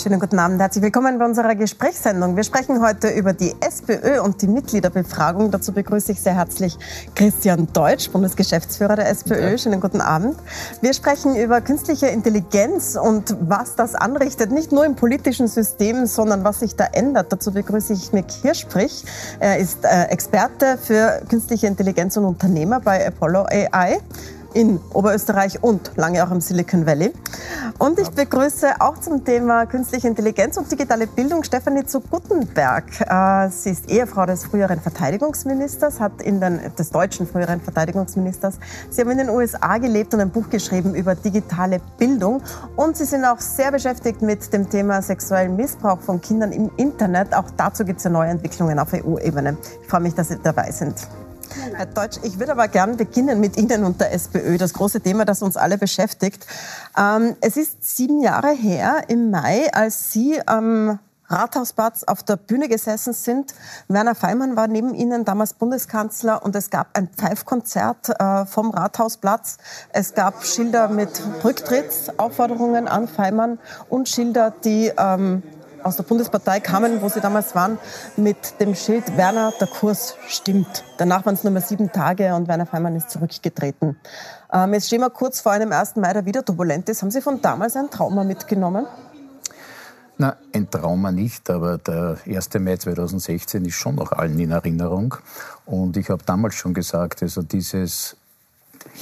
Schönen guten Abend, herzlich willkommen bei unserer Gesprächssendung. Wir sprechen heute über die SPÖ und die Mitgliederbefragung. Dazu begrüße ich sehr herzlich Christian Deutsch, Bundesgeschäftsführer der SPÖ. Schönen guten Abend. Wir sprechen über künstliche Intelligenz und was das anrichtet, nicht nur im politischen System, sondern was sich da ändert. Dazu begrüße ich Mick Hirschprich. Er ist äh, Experte für künstliche Intelligenz und Unternehmer bei Apollo AI in Oberösterreich und lange auch im Silicon Valley. Und ich begrüße auch zum Thema künstliche Intelligenz und digitale Bildung Stefanie zu Guttenberg. Äh, sie ist Ehefrau des früheren Verteidigungsministers, hat in den, des deutschen früheren Verteidigungsministers. Sie haben in den USA gelebt und ein Buch geschrieben über digitale Bildung. Und Sie sind auch sehr beschäftigt mit dem Thema sexuellen Missbrauch von Kindern im Internet. Auch dazu gibt es ja neue Entwicklungen auf EU-Ebene. Ich freue mich, dass Sie dabei sind. Herr Deutsch, ich würde aber gerne beginnen mit Ihnen und der SPÖ, das große Thema, das uns alle beschäftigt. Ähm, es ist sieben Jahre her, im Mai, als Sie am Rathausplatz auf der Bühne gesessen sind. Werner Feimann war neben Ihnen damals Bundeskanzler und es gab ein Pfeifkonzert äh, vom Rathausplatz. Es gab Schilder mit Rücktrittsaufforderungen an Feimann und Schilder, die ähm, aus der Bundespartei kamen, wo sie damals waren, mit dem Schild Werner, der Kurs stimmt. Danach waren es nur mehr sieben Tage und Werner Feimann ist zurückgetreten. Ähm, jetzt stehen wir kurz vor einem 1. Mai, der wieder turbulent ist. Haben Sie von damals ein Trauma mitgenommen? Na, ein Trauma nicht, aber der 1. Mai 2016 ist schon noch allen in Erinnerung. Und ich habe damals schon gesagt, also dieses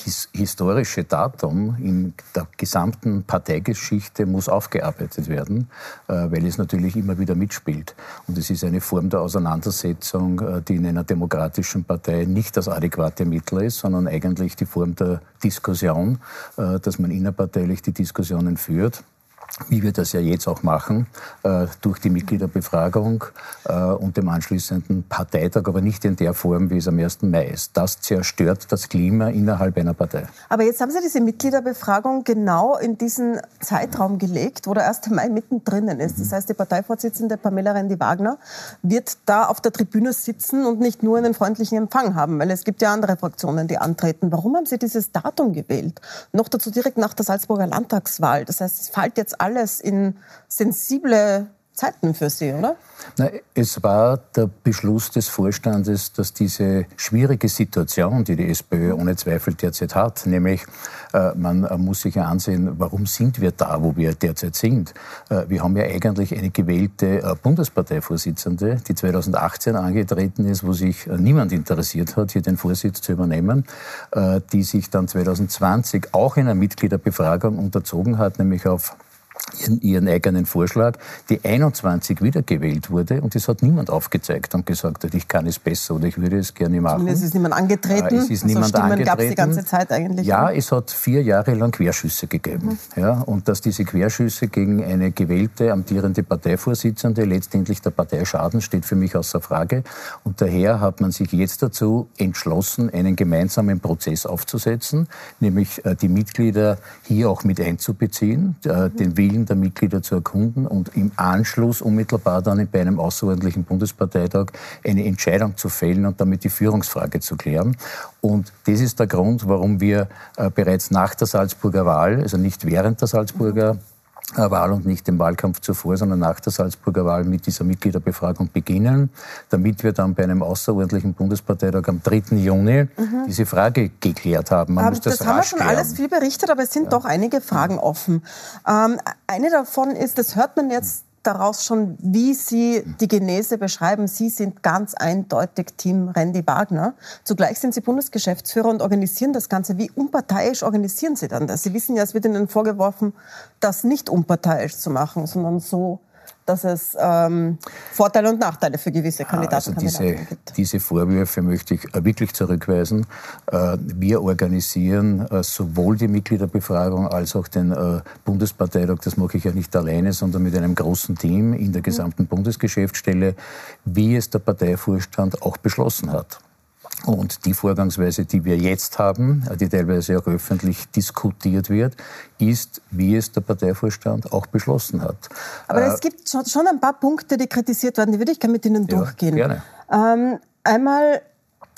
his historische Datum in der gesamten Parteigeschichte muss aufgearbeitet werden, äh, weil es natürlich immer wieder mitspielt. Und es ist eine Form der Auseinandersetzung, äh, die in einer demokratischen Partei nicht das adäquate Mittel ist, sondern eigentlich die Form der Diskussion, äh, dass man innerparteilich die Diskussionen führt wie wir das ja jetzt auch machen, äh, durch die Mitgliederbefragung äh, und dem anschließenden Parteitag, aber nicht in der Form, wie es am 1. Mai ist. Das zerstört das Klima innerhalb einer Partei. Aber jetzt haben Sie diese Mitgliederbefragung genau in diesen Zeitraum gelegt, wo der 1. Mai mittendrin ist. Das heißt, die Parteivorsitzende Pamela Rendi-Wagner wird da auf der Tribüne sitzen und nicht nur einen freundlichen Empfang haben, weil es gibt ja andere Fraktionen, die antreten. Warum haben Sie dieses Datum gewählt? Noch dazu direkt nach der Salzburger Landtagswahl. Das heißt, es fällt jetzt alles in sensible Zeiten für Sie, oder? Na, es war der Beschluss des Vorstandes, dass diese schwierige Situation, die die SPÖ ohne Zweifel derzeit hat, nämlich äh, man muss sich ja ansehen, warum sind wir da, wo wir derzeit sind. Äh, wir haben ja eigentlich eine gewählte äh, Bundesparteivorsitzende, die 2018 angetreten ist, wo sich äh, niemand interessiert hat, hier den Vorsitz zu übernehmen, äh, die sich dann 2020 auch in einer Mitgliederbefragung unterzogen hat, nämlich auf ihren, ihren, eigenen Vorschlag, die 21 wiedergewählt wurde und es hat niemand aufgezeigt und gesagt hat, ich kann es besser oder ich würde es gerne machen. Es ist niemand angetreten. Äh, es ist also niemand Stimmen gab es die ganze Zeit eigentlich. Ja, es hat vier Jahre lang Querschüsse gegeben. Mhm. Ja, und dass diese Querschüsse gegen eine gewählte, amtierende Parteivorsitzende letztendlich der Partei schaden, steht für mich außer Frage. Und daher hat man sich jetzt dazu entschlossen, einen gemeinsamen Prozess aufzusetzen, nämlich äh, die Mitglieder hier auch mit einzubeziehen, äh, mhm. den Willen Willen der Mitglieder zu erkunden und im Anschluss unmittelbar dann bei einem außerordentlichen Bundesparteitag eine Entscheidung zu fällen und damit die Führungsfrage zu klären. Und das ist der Grund, warum wir äh, bereits nach der Salzburger Wahl, also nicht während der Salzburger Wahl und nicht dem Wahlkampf zuvor, sondern nach der Salzburger Wahl mit dieser Mitgliederbefragung beginnen, damit wir dann bei einem außerordentlichen Bundesparteitag am 3. Juni mhm. diese Frage geklärt haben. Man muss das, das haben wir schon klären. alles viel berichtet, aber es sind ja. doch einige Fragen offen. Ähm, eine davon ist, das hört man jetzt daraus schon, wie Sie die Genese beschreiben. Sie sind ganz eindeutig Team Randy Wagner. Zugleich sind Sie Bundesgeschäftsführer und organisieren das Ganze. Wie unparteiisch organisieren Sie dann das? Sie wissen ja, es wird Ihnen vorgeworfen, das nicht unparteiisch zu machen, sondern so, dass es ähm, Vorteile und Nachteile für gewisse Kandidaten, also diese, gibt. Diese Vorwürfe möchte ich äh, wirklich zurückweisen. Äh, wir organisieren äh, sowohl die Mitgliederbefragung als auch den Bundesparteitag. Das mache ich ja nicht alleine, sondern mit einem großen Team in der gesamten mhm. Bundesgeschäftsstelle, wie es der Parteivorstand auch beschlossen hat. Und die Vorgangsweise, die wir jetzt haben, die teilweise auch öffentlich diskutiert wird, ist, wie es der Parteivorstand auch beschlossen hat. Aber äh, es gibt schon ein paar Punkte, die kritisiert werden, die würde ich gerne mit Ihnen ja, durchgehen. Gerne. Ähm, einmal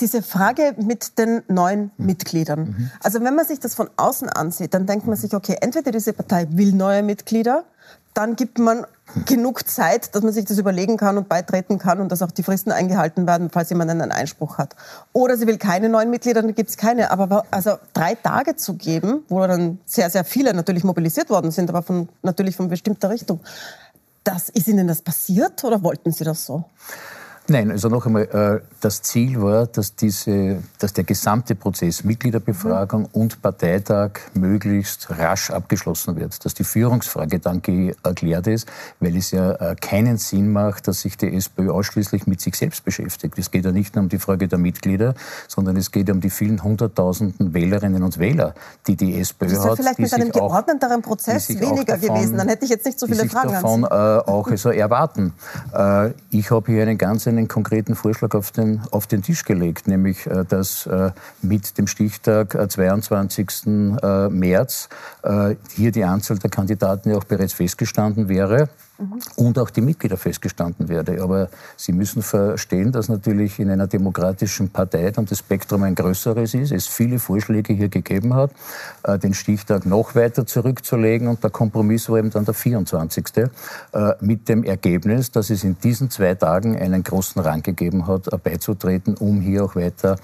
diese Frage mit den neuen mhm. Mitgliedern. Mhm. Also wenn man sich das von außen ansieht, dann denkt man sich, okay, entweder diese Partei will neue Mitglieder, dann gibt man genug Zeit, dass man sich das überlegen kann und beitreten kann und dass auch die Fristen eingehalten werden, falls jemand einen Einspruch hat. Oder sie will keine neuen Mitglieder, dann gibt es keine. Aber also drei Tage zu geben, wo dann sehr, sehr viele natürlich mobilisiert worden sind, aber von, natürlich von bestimmter Richtung. Das, ist Ihnen das passiert oder wollten Sie das so? Nein, also noch einmal, äh, das Ziel war, dass, diese, dass der gesamte Prozess Mitgliederbefragung mhm. und Parteitag möglichst rasch abgeschlossen wird, dass die Führungsfrage dann erklärt ist, weil es ja äh, keinen Sinn macht, dass sich die SPÖ ausschließlich mit sich selbst beschäftigt. Es geht ja nicht nur um die Frage der Mitglieder, sondern es geht um die vielen hunderttausenden Wählerinnen und Wähler, die die SPÖ das hat. vielleicht mit einem geordneteren Prozess weniger davon, gewesen, dann hätte ich jetzt nicht so viele Fragen davon äh, auch also erwarten. Ich habe hier einen ganz einen konkreten Vorschlag auf den, auf den Tisch gelegt, nämlich äh, dass äh, mit dem Stichtag 22. Äh, März hier die Anzahl der Kandidaten ja auch bereits festgestanden wäre mhm. und auch die Mitglieder festgestanden werde. Aber Sie müssen verstehen, dass natürlich in einer demokratischen Partei dann das Spektrum ein größeres ist, es viele Vorschläge hier gegeben hat, äh, den Stichtag noch weiter zurückzulegen und der Kompromiss war eben dann der 24. Äh, mit dem Ergebnis, dass es in diesen zwei Tagen einen großen Rang gegeben hat, äh, beizutreten, um hier auch weiter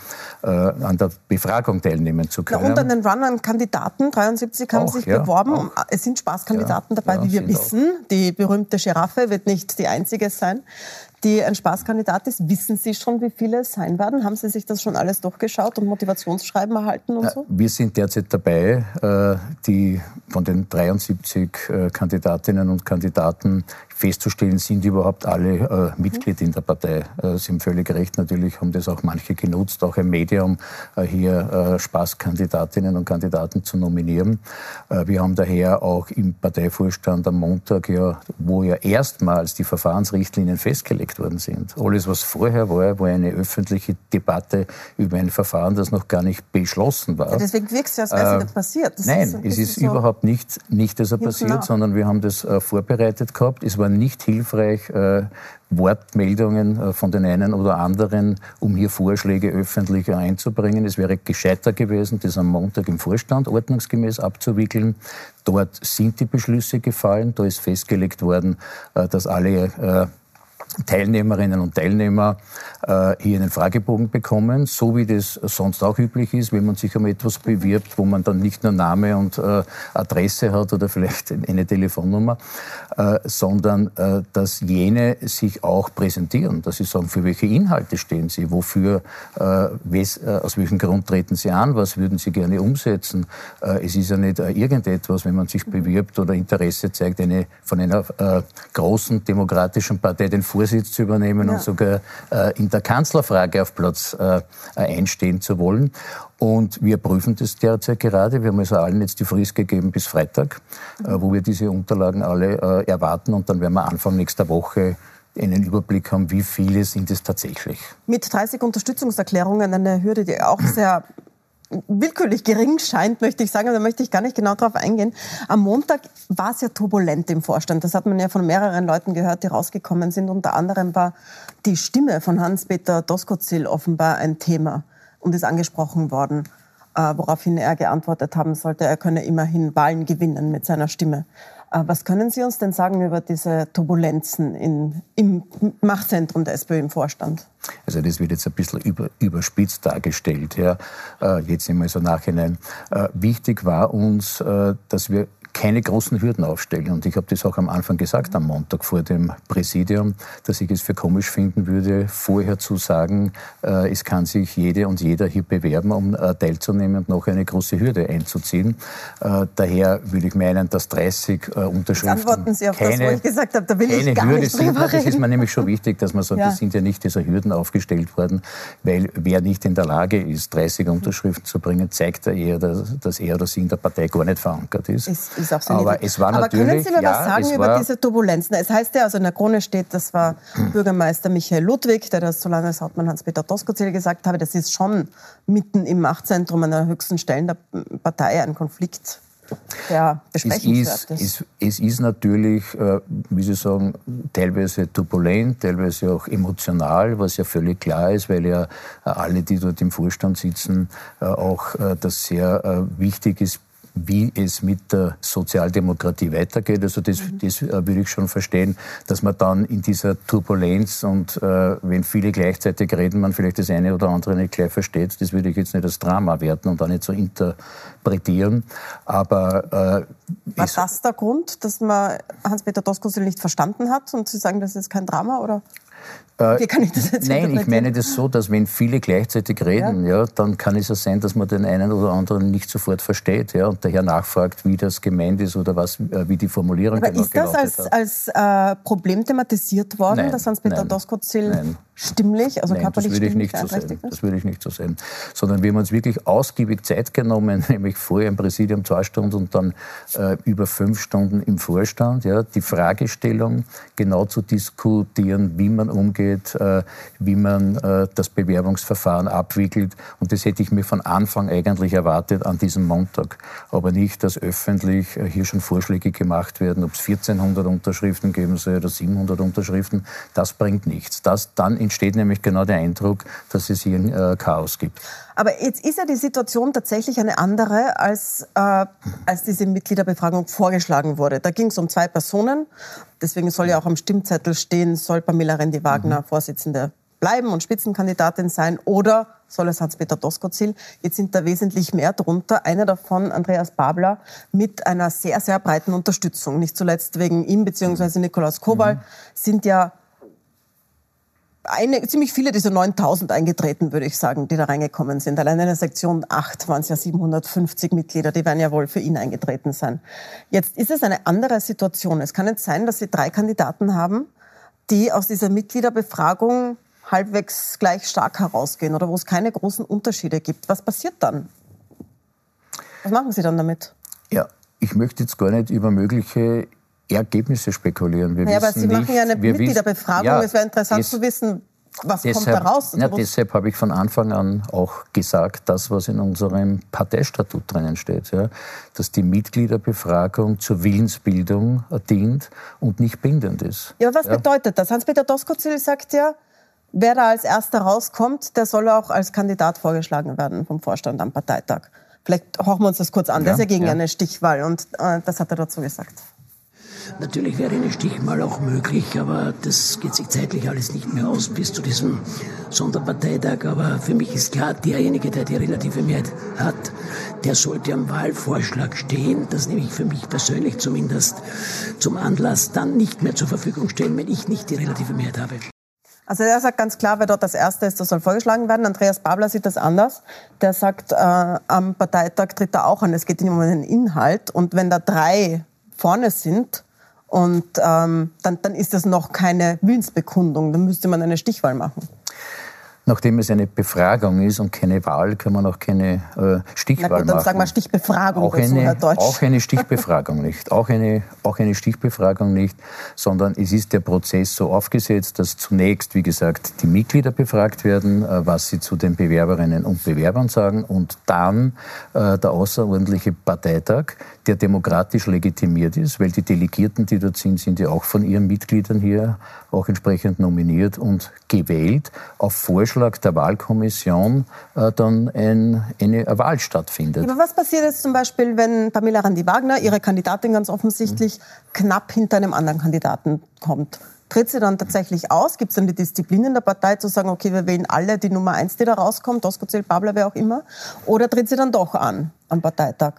an der Befragung teilnehmen zu können. Ja, und an den Run an Kandidaten, 73 haben auch, sich ja, beworben. Auch. Es sind Spaßkandidaten ja, dabei, wie wir wissen. Die berühmten berühmte Giraffe wird nicht die einzige sein, die ein Spaßkandidat ist. Wissen Sie schon, wie viele es sein werden? Haben Sie sich das schon alles durchgeschaut und Motivationsschreiben erhalten und so? Wir sind derzeit dabei, äh, die von den 73 äh, Kandidatinnen und Kandidaten festzustellen, sind überhaupt alle äh, Mitglied in der Partei. Äh, Sie haben völlig recht, natürlich haben das auch manche genutzt, auch ein Medium, äh, hier äh, Spaßkandidatinnen und Kandidaten zu nominieren. Äh, wir haben daher auch im Parteivorstand am Montag, ja, wo ja erstmals die Verfahrensrichtlinien festgelegt worden sind. Alles, was vorher war, war eine öffentliche Debatte über ein Verfahren, das noch gar nicht beschlossen war. Ja, deswegen es ja, als wäre es nicht passiert. Das nein, ist es ist so überhaupt nicht, nicht so passiert, sondern wir haben das vorbereitet gehabt. Es war nicht hilfreich, äh, Wortmeldungen äh, von den einen oder anderen, um hier Vorschläge öffentlich einzubringen. Es wäre gescheiter gewesen, das am Montag im Vorstand ordnungsgemäß abzuwickeln. Dort sind die Beschlüsse gefallen. Da ist festgelegt worden, äh, dass alle äh, Teilnehmerinnen und Teilnehmer äh, hier einen Fragebogen bekommen, so wie das sonst auch üblich ist, wenn man sich um etwas bewirbt, wo man dann nicht nur Name und äh, Adresse hat oder vielleicht eine Telefonnummer, äh, sondern äh, dass jene sich auch präsentieren, dass sie sagen, für welche Inhalte stehen sie, wofür, äh, wes, äh, aus welchem Grund treten sie an, was würden sie gerne umsetzen. es ist ja nicht irgendetwas, wenn man sich bewirbt oder Interesse zeigt, eine, von einer großen demokratischen Partei den Vorsitz Vorsitz zu übernehmen ja. und sogar äh, in der Kanzlerfrage auf Platz äh, einstehen zu wollen. Und wir prüfen das derzeit gerade. Wir haben also allen jetzt die Frist gegeben bis Freitag, mhm. äh, wo wir diese Unterlagen alle äh, erwarten. Und dann werden wir Anfang nächster Woche einen Überblick haben, wie viele sind es tatsächlich. Mit 30 Unterstützungserklärungen eine Hürde, die auch sehr willkürlich gering scheint, möchte ich sagen, da möchte ich gar nicht genau darauf eingehen. Am Montag war es ja turbulent im Vorstand. Das hat man ja von mehreren Leuten gehört, die rausgekommen sind. Unter anderem war die Stimme von Hans-Peter Doskozil offenbar ein Thema und ist angesprochen worden, äh, woraufhin er geantwortet haben sollte, er könne immerhin Wahlen gewinnen mit seiner Stimme. Äh, was können Sie uns denn sagen über diese Turbulenzen in, im Machtzentrum der SPÖ im Vorstand? Also das wird jetzt ein bisschen über, überspitzt dargestellt, ja, äh, jetzt immer so nachhinein. Äh, wichtig war uns, dass wir keine großen Hürden aufstellen. Und ich habe das auch am Anfang gesagt, am Montag vor dem Präsidium, dass ich es für komisch finden würde, vorher zu sagen, äh, es kann sich jede und jeder hier bewerben, um äh, teilzunehmen und noch eine große Hürde einzuziehen. Äh, daher würde ich meinen, dass 30 äh, Unterschriften Jetzt antworten Sie auf keine, das, wo ich gesagt habe, da will ich gar Hürde nicht sind. Das ist mir nämlich schon wichtig, dass man sagt, ja. es sind ja nicht diese Hürden aufgestellt worden, weil wer nicht in der Lage ist, 30 Unterschriften zu bringen, zeigt er eher, dass, dass er oder sie in der Partei gar nicht verankert ist. ist ist auch so Aber es war Aber natürlich, können Sie mir ja, was sagen über diese Turbulenzen? Es heißt ja, also in der Krone steht, das war hm. Bürgermeister Michael Ludwig, der das so lange als Hauptmann Hans-Peter Doskozil gesagt habe, das ist schon mitten im Machtzentrum einer höchsten Stellen der Partei ein Konflikt der besprechenswert ist. Es ist, es ist natürlich, äh, wie Sie sagen, teilweise turbulent, teilweise auch emotional, was ja völlig klar ist, weil ja alle, die dort im Vorstand sitzen, äh, auch äh, das sehr wichtig ist, wie es mit der Sozialdemokratie weitergeht. Also das, mhm. das äh, würde ich schon verstehen, dass man dann in dieser Turbulenz und äh, wenn viele gleichzeitig reden, man vielleicht das eine oder andere nicht gleich versteht, das würde ich jetzt nicht als Drama werten und auch nicht so interpretieren. Aber äh, war das der Grund, dass man Hans-Peter Doskozil nicht verstanden hat und Sie sagen, das ist kein Drama oder? Äh, Wie kann ich das jetzt Nein, ich meine das so, dass wenn viele gleichzeitig reden, ja. ja. dann kann es ja sein, dass man den einen oder anderen nicht sofort versteht ja, und daher nachfragt, wie das gemeint ist oder was, äh, wie die Formulierung Aber genau ist das als, als äh, Problem thematisiert worden, nein, dass Hans-Peter Doskozil stimmlich, also nein, körperlich das würde ich nicht so sehen. Das würde ich nicht so sehen. Sondern wir haben uns wirklich ausgiebig Zeit genommen, nämlich vorher im Präsidium zwei Stunden und dann äh, über fünf Stunden im Vorstand, ja, die Fragestellung genau zu diskutieren, wie man umgeht, äh, wie man äh, das Bewerbungsverfahren abwickelt. Und das hätte ich mir von Anfang eigentlich erwartet an diesem Montag. Aber nicht, dass öffentlich äh, hier schon Vorschläge gemacht werden, ob es 1400 Unterschriften geben soll oder 700 Unterschriften. Das bringt nichts. Das dann entsteht nämlich genau der Eindruck, dass es hier ein äh, Chaos gibt. Aber jetzt ist ja die Situation tatsächlich eine andere, als, äh, als diese Mitgliederbefragung vorgeschlagen wurde. Da ging es um zwei Personen. Deswegen soll ja auch am Stimmzettel stehen, soll Pamela Rendi-Wagner mhm. Vorsitzende bleiben und Spitzenkandidatin sein oder soll es Hans-Peter Doskozil. Jetzt sind da wesentlich mehr drunter. Einer davon, Andreas Babler, mit einer sehr, sehr breiten Unterstützung. Nicht zuletzt wegen ihm bzw. Nikolaus Kowal mhm. sind ja eine, ziemlich viele dieser 9000 eingetreten, würde ich sagen, die da reingekommen sind. Allein in der Sektion 8 waren es ja 750 Mitglieder, die werden ja wohl für ihn eingetreten sein. Jetzt ist es eine andere Situation. Es kann jetzt sein, dass Sie drei Kandidaten haben, die aus dieser Mitgliederbefragung halbwegs gleich stark herausgehen oder wo es keine großen Unterschiede gibt. Was passiert dann? Was machen Sie dann damit? Ja, ich möchte jetzt gar nicht über mögliche Ergebnisse spekulieren. Wir ja, aber Sie nicht, machen ja eine Mitgliederbefragung. Ja, es wäre interessant es, zu wissen, was deshalb, kommt da raus? Ja, deshalb habe ich von Anfang an auch gesagt, das, was in unserem Parteistatut drinnen steht, ja, dass die Mitgliederbefragung zur Willensbildung dient und nicht bindend ist. Ja, aber was ja. bedeutet das? Hans-Peter Doskozil sagt ja, wer da als Erster rauskommt, der soll auch als Kandidat vorgeschlagen werden vom Vorstand am Parteitag. Vielleicht horchen wir uns das kurz an. Ja, der ist ja gegen eine Stichwahl und äh, das hat er dazu gesagt. Natürlich wäre eine Stichwahl auch möglich, aber das geht sich zeitlich alles nicht mehr aus bis zu diesem Sonderparteitag. Aber für mich ist klar, derjenige, der die relative Mehrheit hat, der sollte am Wahlvorschlag stehen. Das nehme ich für mich persönlich zumindest zum Anlass, dann nicht mehr zur Verfügung stellen, wenn ich nicht die relative Mehrheit habe. Also er sagt ganz klar, wer dort das Erste ist, das soll vorgeschlagen werden. Andreas Babler sieht das anders. Der sagt, äh, am Parteitag tritt er auch an. Es geht ihm um den Inhalt. Und wenn da drei vorne sind, und ähm, dann, dann ist das noch keine Willensbekundung. Dann müsste man eine Stichwahl machen. Nachdem es eine Befragung ist und keine Wahl, kann man auch keine äh, Stichwahl Na gut, dann machen. sagen wir Stichbefragung auch eine, Herr Deutsch. Auch eine Stichbefragung nicht. Auch eine, auch eine Stichbefragung nicht, sondern es ist der Prozess so aufgesetzt, dass zunächst, wie gesagt, die Mitglieder befragt werden, äh, was sie zu den Bewerberinnen und Bewerbern sagen und dann äh, der außerordentliche Parteitag, der demokratisch legitimiert ist, weil die Delegierten, die dort sind, sind ja auch von ihren Mitgliedern hier auch entsprechend nominiert und gewählt auf Vorschlag der Wahlkommission äh, dann ein, eine Wahl stattfindet. Aber was passiert jetzt zum Beispiel, wenn Pamela Randi-Wagner, ihre Kandidatin ganz offensichtlich, mhm. knapp hinter einem anderen Kandidaten kommt? Tritt sie dann tatsächlich aus? Gibt es dann die Disziplin in der Partei zu sagen, okay, wir wählen alle die Nummer eins, die da rauskommt, Doskozil, Babler, wer auch immer? Oder tritt sie dann doch an am Parteitag?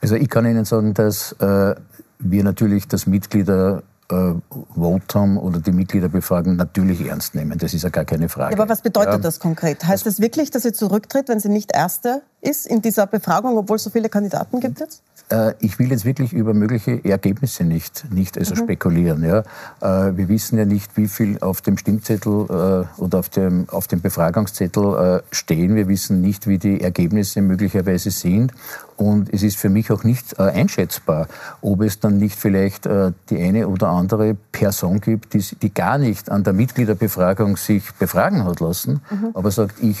Also ich kann Ihnen sagen, dass äh, wir natürlich das Mitglieder äh, Votum oder die Mitgliederbefragung natürlich ernst nehmen. Das ist ja gar keine Frage. Ja, aber was bedeutet ja, das konkret? Heißt das wirklich, dass sie zurücktritt, wenn sie nicht Erste ist in dieser Befragung, obwohl es so viele Kandidaten gibt jetzt? Äh, ich will jetzt wirklich über mögliche Ergebnisse nicht, nicht also mhm. spekulieren. Ja. Äh, wir wissen ja nicht, wie viel auf dem Stimmzettel äh, oder auf dem, auf dem Befragungszettel stehen. Wir wissen nicht, wie die Ergebnisse möglicherweise sind. Und es ist für mich auch nicht einschätzbar, ob es dann nicht vielleicht die eine oder andere Person gibt, die, die gar nicht an der Mitgliederbefragung sich befragen hat lassen, mhm. aber sagt, ich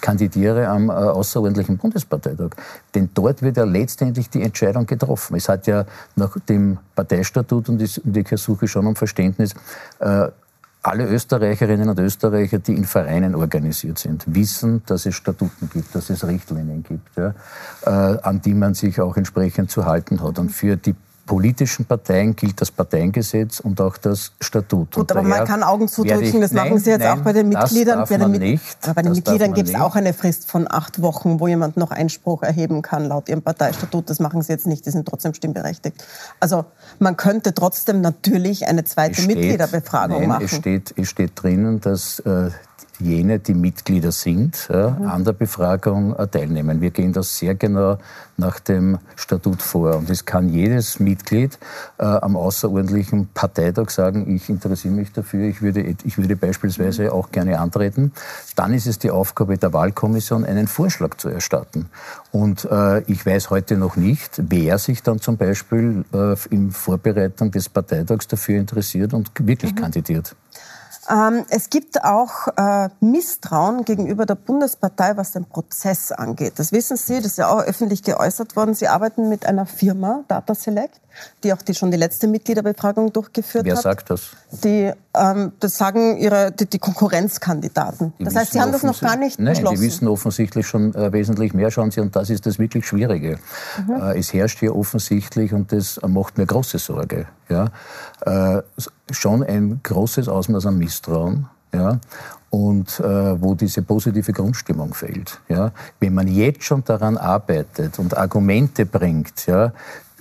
kandidiere am außerordentlichen Bundesparteitag. Denn dort wird ja letztendlich die Entscheidung getroffen. Es hat ja nach dem Parteistatut, und ich suche schon um Verständnis, äh, alle Österreicherinnen und Österreicher, die in Vereinen organisiert sind, wissen, dass es Statuten gibt, dass es Richtlinien gibt, ja, äh, an die man sich auch entsprechend zu halten hat. Und für die politischen Parteien gilt das Parteiengesetz und auch das Statut. Gut, aber man kann Augen zudrücken, das machen Sie jetzt nein, auch bei den Mitgliedern. Das darf man nicht. Aber bei den Mitgliedern gibt es auch eine Frist von acht Wochen, wo jemand noch Einspruch erheben kann laut Ihrem Parteistatut. Das machen Sie jetzt nicht, die sind trotzdem stimmberechtigt. Also man könnte trotzdem natürlich eine zweite steht, Mitgliederbefragung nein, machen. Es steht, es steht drinnen, dass äh, jene, die Mitglieder sind, mhm. an der Befragung äh, teilnehmen. Wir gehen das sehr genau nach dem Statut vor. Und es kann jedes Mitglied äh, am außerordentlichen Parteitag sagen, ich interessiere mich dafür, ich würde, ich würde beispielsweise mhm. auch gerne antreten. Dann ist es die Aufgabe der Wahlkommission, einen Vorschlag zu erstatten. Und äh, ich weiß heute noch nicht, wer sich dann zum Beispiel äh, in Vorbereitung des Parteitags dafür interessiert und wirklich mhm. kandidiert. Ähm, es gibt auch äh, Misstrauen gegenüber der Bundespartei, was den Prozess angeht. Das wissen Sie, das ist ja auch öffentlich geäußert worden. Sie arbeiten mit einer Firma, Data Select, die auch die, schon die letzte Mitgliederbefragung durchgeführt Wer hat. Wer sagt das? Die, ähm, das sagen ihre, die, die Konkurrenzkandidaten. Die das heißt, Sie haben das noch gar nicht Nein, beschlossen. die wissen offensichtlich schon äh, wesentlich mehr, schauen Sie, und das ist das wirklich Schwierige. Mhm. Äh, es herrscht hier offensichtlich, und das macht mir große Sorge, ja, äh, schon ein großes Ausmaß an Misstrauen. Ja, und äh, wo diese positive Grundstimmung fehlt. Ja. Wenn man jetzt schon daran arbeitet und Argumente bringt, ja,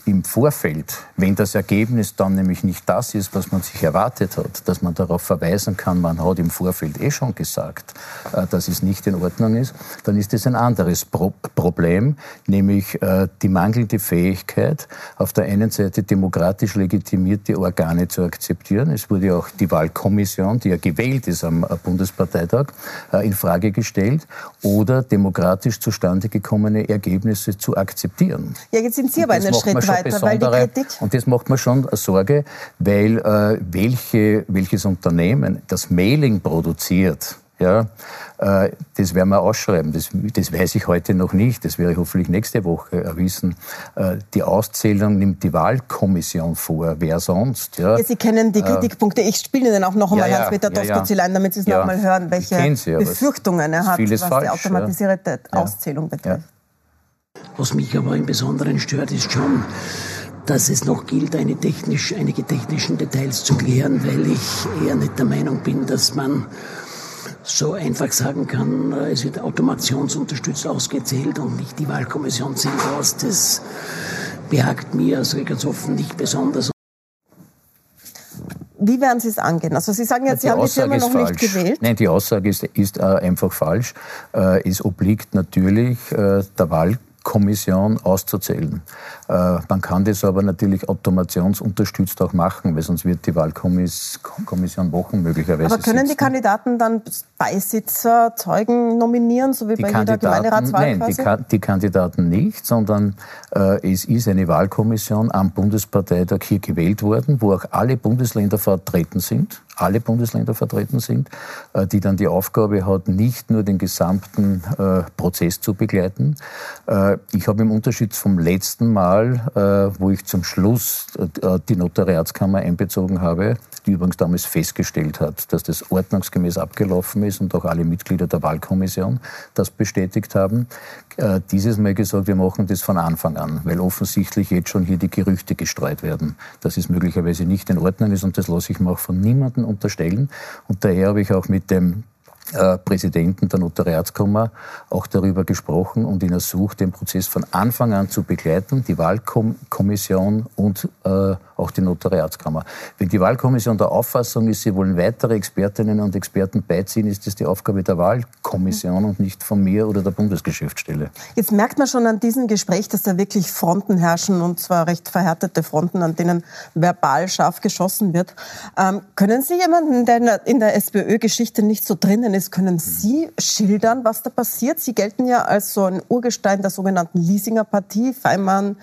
im Vorfeld, wenn das Ergebnis dann nämlich nicht das ist, was man sich erwartet hat, dass man darauf verweisen kann, man hat im Vorfeld eh schon gesagt, äh, dass es nicht in Ordnung ist, dann ist es ein anderes Pro Problem, nämlich äh, die mangelnde Fähigkeit, auf der einen Seite demokratisch legitimierte Organe zu akzeptieren. Es wurde auch die Wahlkommission, die ja gewählt ist am Bundesparteitag, äh, in Frage gestellt oder demokratisch zustande gekommene Ergebnisse zu akzeptieren. Ja, jetzt sind Sie aber einen Schritt weiter weiter, besondere, und das macht mir schon Sorge, weil äh, welche, welches Unternehmen das Mailing produziert, ja, äh, das werden wir ausschreiben. Das, das weiß ich heute noch nicht. Das werde ich hoffentlich nächste Woche wissen. Äh, die Auszählung nimmt die Wahlkommission vor. Wer sonst? Ja. ja Sie kennen die äh, Kritikpunkte. Ich spiele Ihnen auch noch einmal ja, Hans-Peter ja, Doskozil damit Sie es ja, noch einmal hören, welche sie, Befürchtungen er hat, was falsch, die automatisierte Auszählung betrifft. Was mich aber im Besonderen stört, ist schon, dass es noch gilt, eine technisch, einige technischen Details zu klären, weil ich eher nicht der Meinung bin, dass man so einfach sagen kann, äh, es wird automationsunterstützt ausgezählt und nicht die Wahlkommission zählt aus. Das behagt mir, also ganz offen, nicht besonders. Wie werden Sie es angehen? Also Sie sagen jetzt, Sie haben die Firma noch falsch. nicht gewählt. Nein, die Aussage ist, ist äh, einfach falsch. Äh, es obliegt natürlich äh, der Wahl Kommission auszuzählen. Äh, man kann das aber natürlich automationsunterstützt auch machen, weil sonst wird die Wahlkommission Wochen möglicherweise Aber können sitzen. die Kandidaten dann Beisitzer, Zeugen nominieren, so wie die bei jeder Gemeinderatswahl Nein, die, die, Kandidaten nicht, sondern äh, es ist eine Wahlkommission am Bundesparteitag hier gewählt worden, wo auch alle Bundesländer vertreten sind alle Bundesländer vertreten sind, äh, die dann die Aufgabe hat, nicht nur den gesamten äh, Prozess zu begleiten. Äh, ich habe im Unterschied vom letzten Mal, wo ich zum Schluss die Notariatskammer einbezogen habe, die übrigens damals festgestellt hat, dass das ordnungsgemäß abgelaufen ist und auch alle Mitglieder der Wahlkommission das bestätigt haben, dieses Mal gesagt, wir machen das von Anfang an, weil offensichtlich jetzt schon hier die Gerüchte gestreut werden, dass es möglicherweise nicht in Ordnung ist und das lasse ich mir auch von niemandem unterstellen. Und daher habe ich auch mit dem äh, Präsidenten der Notariatskammer auch darüber gesprochen und ihn ersucht, den Prozess von Anfang an zu begleiten, die Wahlkommission und äh, auch die Notariatskammer. Wenn die Wahlkommission der Auffassung ist, sie wollen weitere Expertinnen und Experten beiziehen, ist das die Aufgabe der Wahlkommission und nicht von mir oder der Bundesgeschäftsstelle. Jetzt merkt man schon an diesem Gespräch, dass da wirklich Fronten herrschen und zwar recht verhärtete Fronten, an denen verbal scharf geschossen wird. Ähm, können Sie jemanden, der in der SPÖ-Geschichte nicht so drinnen ist, können Sie schildern, was da passiert? Sie gelten ja als so ein Urgestein der sogenannten Leasinger Partie, Feimann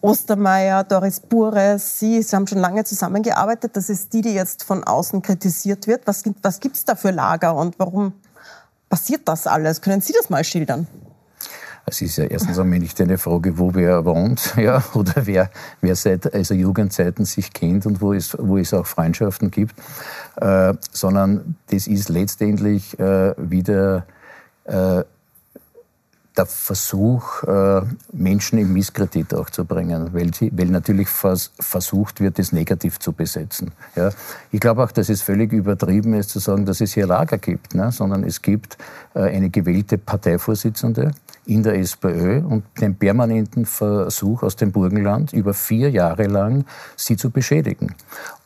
Ostermeier, Doris Bures, Sie, Sie haben schon lange zusammengearbeitet. Das ist die, die jetzt von außen kritisiert wird. Was, was gibt es da für Lager und warum passiert das alles? Können Sie das mal schildern? Es ist ja erstens einmal nicht eine Frage, wo wer wohnt, ja, oder wer, wer seit also Jugendzeiten sich kennt und wo es, wo es auch Freundschaften gibt, äh, sondern das ist letztendlich äh, wieder äh, der Versuch, äh, Menschen in Misskredit auch zu bringen, weil, sie, weil natürlich vers versucht wird, das negativ zu besetzen. Ja. Ich glaube auch, dass es völlig übertrieben ist zu sagen, dass es hier Lager gibt, ne? sondern es gibt äh, eine gewählte Parteivorsitzende in der SPÖ und den permanenten Versuch aus dem Burgenland über vier Jahre lang sie zu beschädigen.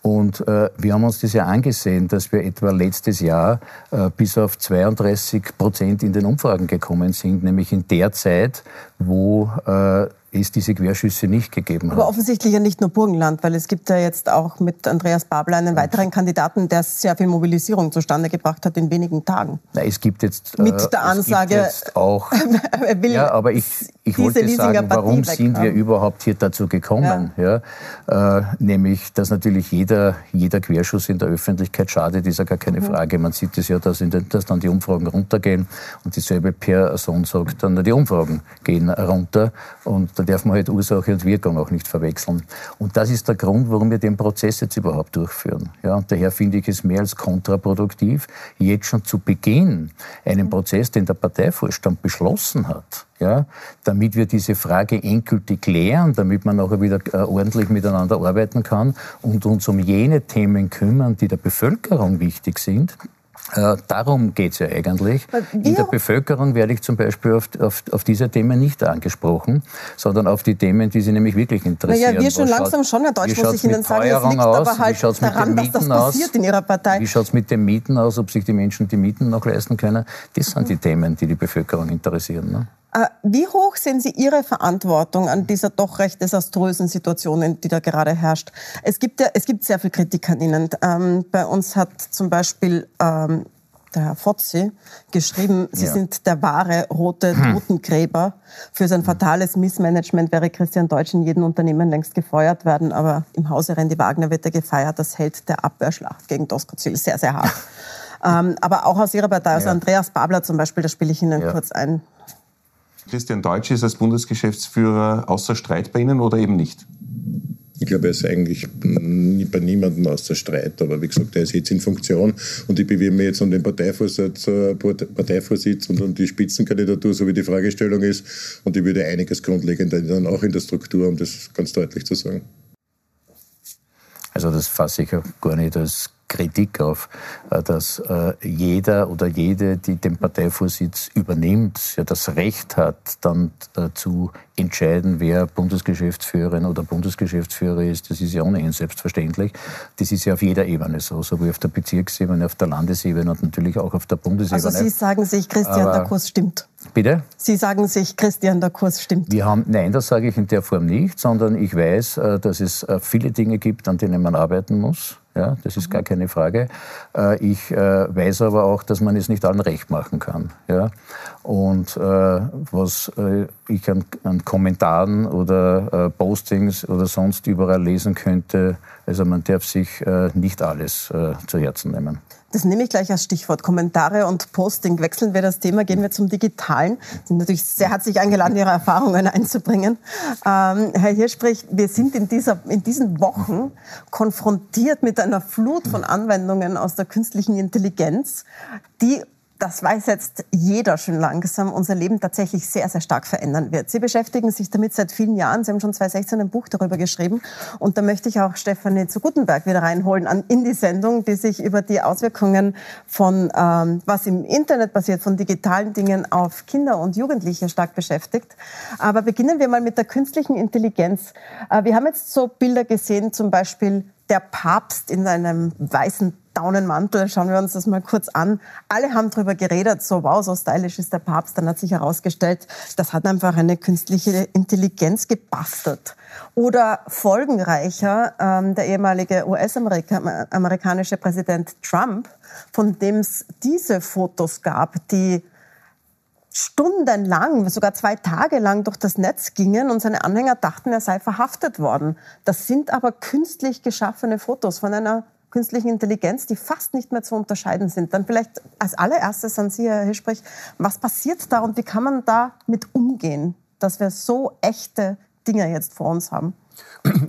Und äh, wir haben uns das ja angesehen, dass wir etwa letztes Jahr äh, bis auf 32 Prozent in den Umfragen gekommen sind, nämlich in der Zeit, wo äh, es diese Querschüsse nicht gegeben hat. Aber offensichtlich ja nicht nur Burgenland, weil es gibt ja jetzt auch mit Andreas Babler einen weiteren Kandidaten, der sehr viel Mobilisierung zustande gebracht hat in wenigen Tagen. Na, es gibt jetzt mit äh, der Ansage auch. ja, aber ich, ich wollte sagen, warum sind wir überhaupt hier dazu gekommen? Ja. ja äh, nämlich, dass natürlich jeder jeder Querschuss in der Öffentlichkeit schadet, ist ja gar keine mhm. Frage. Man sieht es ja, dass, den, dass dann die Umfragen runtergehen und dieselbe Person sagt dann, die Umfragen gehen runter und da darf man halt Ursache und Wirkung auch nicht verwechseln. Und das ist der Grund, warum wir den Prozess jetzt überhaupt durchführen. Ja, und daher finde ich es mehr als kontraproduktiv, jetzt schon zu Beginn einen Prozess, den der Parteivorstand beschlossen hat, ja, damit wir diese Frage endgültig klären, damit man auch wieder äh, ordentlich miteinander arbeiten kann und uns um jene Themen kümmern, die der Bevölkerung wichtig sind, äh, darum geht es ja eigentlich. In der Bevölkerung werde ich zum Beispiel auf, auf, auf, diese Themen nicht angesprochen, sondern auf die Themen, die sie nämlich wirklich interessieren. Naja, wir schon langsam schon, Herr Deutsch, muss ich Ihnen sagen. Es liegt aus? aber halt daran, dass das passiert aus? in Ihrer Partei. Wie schaut es mit den Mieten aus, ob sich die Menschen die Mieten noch leisten können? Das sind die Themen, die die Bevölkerung interessieren. Ne? Äh, wie hoch sehen Sie Ihre Verantwortung an dieser doch recht desaströsen Situation, die da gerade herrscht? Es gibt ja, es gibt sehr viel Kritik an Ihnen. Ähm, bei uns hat zum Beispiel ähm, der Herr Fotzi geschrieben, Sie ja. sind der wahre rote hm. Totengräber. Für sein fatales Missmanagement wäre Christian Deutsch in jedem Unternehmen längst gefeuert werden, aber im Hause Randy Wagner wird er gefeiert. Das hält der Abwehrschlacht gegen Doskozil sehr, sehr hart. ähm, aber auch aus Ihrer Partei, aus ja. Andreas Babler zum Beispiel, da spiele ich Ihnen ja. kurz ein. Christian Deutsch ist als Bundesgeschäftsführer außer Streit bei Ihnen oder eben nicht? Ich glaube, er ist eigentlich bei niemandem außer Streit. Aber wie gesagt, er ist jetzt in Funktion und ich bewirbe mich jetzt um den Parteivorsitz, äh, Parteivorsitz und um die Spitzenkandidatur, so wie die Fragestellung ist. Und ich würde einiges grundlegend dann auch in der Struktur, um das ganz deutlich zu sagen. Also das fasse ich auch gar nicht als Kritik auf, äh, dass äh, jeder oder jede, die den Parteivorsitz übernimmt, ja das Recht hat, dann zu entscheiden, wer Bundesgeschäftsführerin oder Bundesgeschäftsführer ist. Das ist ja ohnehin selbstverständlich. Das ist ja auf jeder Ebene so, sowohl auf der Bezirksebene, auf der Landesebene und natürlich auch auf der Bundesebene. Also Sie sagen sich, Christian, Aber der Kurs stimmt. Bitte? Sie sagen sich, Christian, der Kurs stimmt. Wir haben, nein, das sage ich in der Form nicht, sondern ich weiß, dass es viele Dinge gibt, an denen man arbeiten muss. Ja, das ist gar keine Frage. Äh, ich äh, weiß aber auch, dass man es nicht allen recht machen kann. Ja. Und äh, was ich an, an Kommentaren oder Postings oder sonst überall lesen könnte, also man darf sich nicht alles zu Herzen nehmen. Das nehme ich gleich als Stichwort. Kommentare und Posting. Wechseln wir das Thema, gehen wir zum Digitalen. Sie sind natürlich sehr herzlich eingeladen, Ihre Erfahrungen einzubringen. Ähm, Herr Hirschsprich, wir sind in, dieser, in diesen Wochen konfrontiert mit einer Flut von Anwendungen aus der künstlichen Intelligenz, die das weiß jetzt jeder schon langsam, unser Leben tatsächlich sehr, sehr stark verändern wird. Sie beschäftigen sich damit seit vielen Jahren. Sie haben schon 2016 ein Buch darüber geschrieben. Und da möchte ich auch Stefanie zu Gutenberg wieder reinholen an, in die Sendung, die sich über die Auswirkungen von, ähm, was im Internet passiert, von digitalen Dingen auf Kinder und Jugendliche stark beschäftigt. Aber beginnen wir mal mit der künstlichen Intelligenz. Äh, wir haben jetzt so Bilder gesehen, zum Beispiel der Papst in einem weißen Daunenmantel. Schauen wir uns das mal kurz an. Alle haben darüber geredet, so wow, so stylisch ist der Papst. Dann hat sich herausgestellt, das hat einfach eine künstliche Intelligenz gebastelt. Oder folgenreicher, ähm, der ehemalige US-amerikanische Präsident Trump, von dem es diese Fotos gab, die stundenlang, sogar zwei Tage lang durch das Netz gingen und seine Anhänger dachten, er sei verhaftet worden. Das sind aber künstlich geschaffene Fotos von einer künstlichen Intelligenz, die fast nicht mehr zu unterscheiden sind. Dann vielleicht als allererstes an Sie, Herr Hilsprich, was passiert da und wie kann man da mit umgehen, dass wir so echte Dinge jetzt vor uns haben?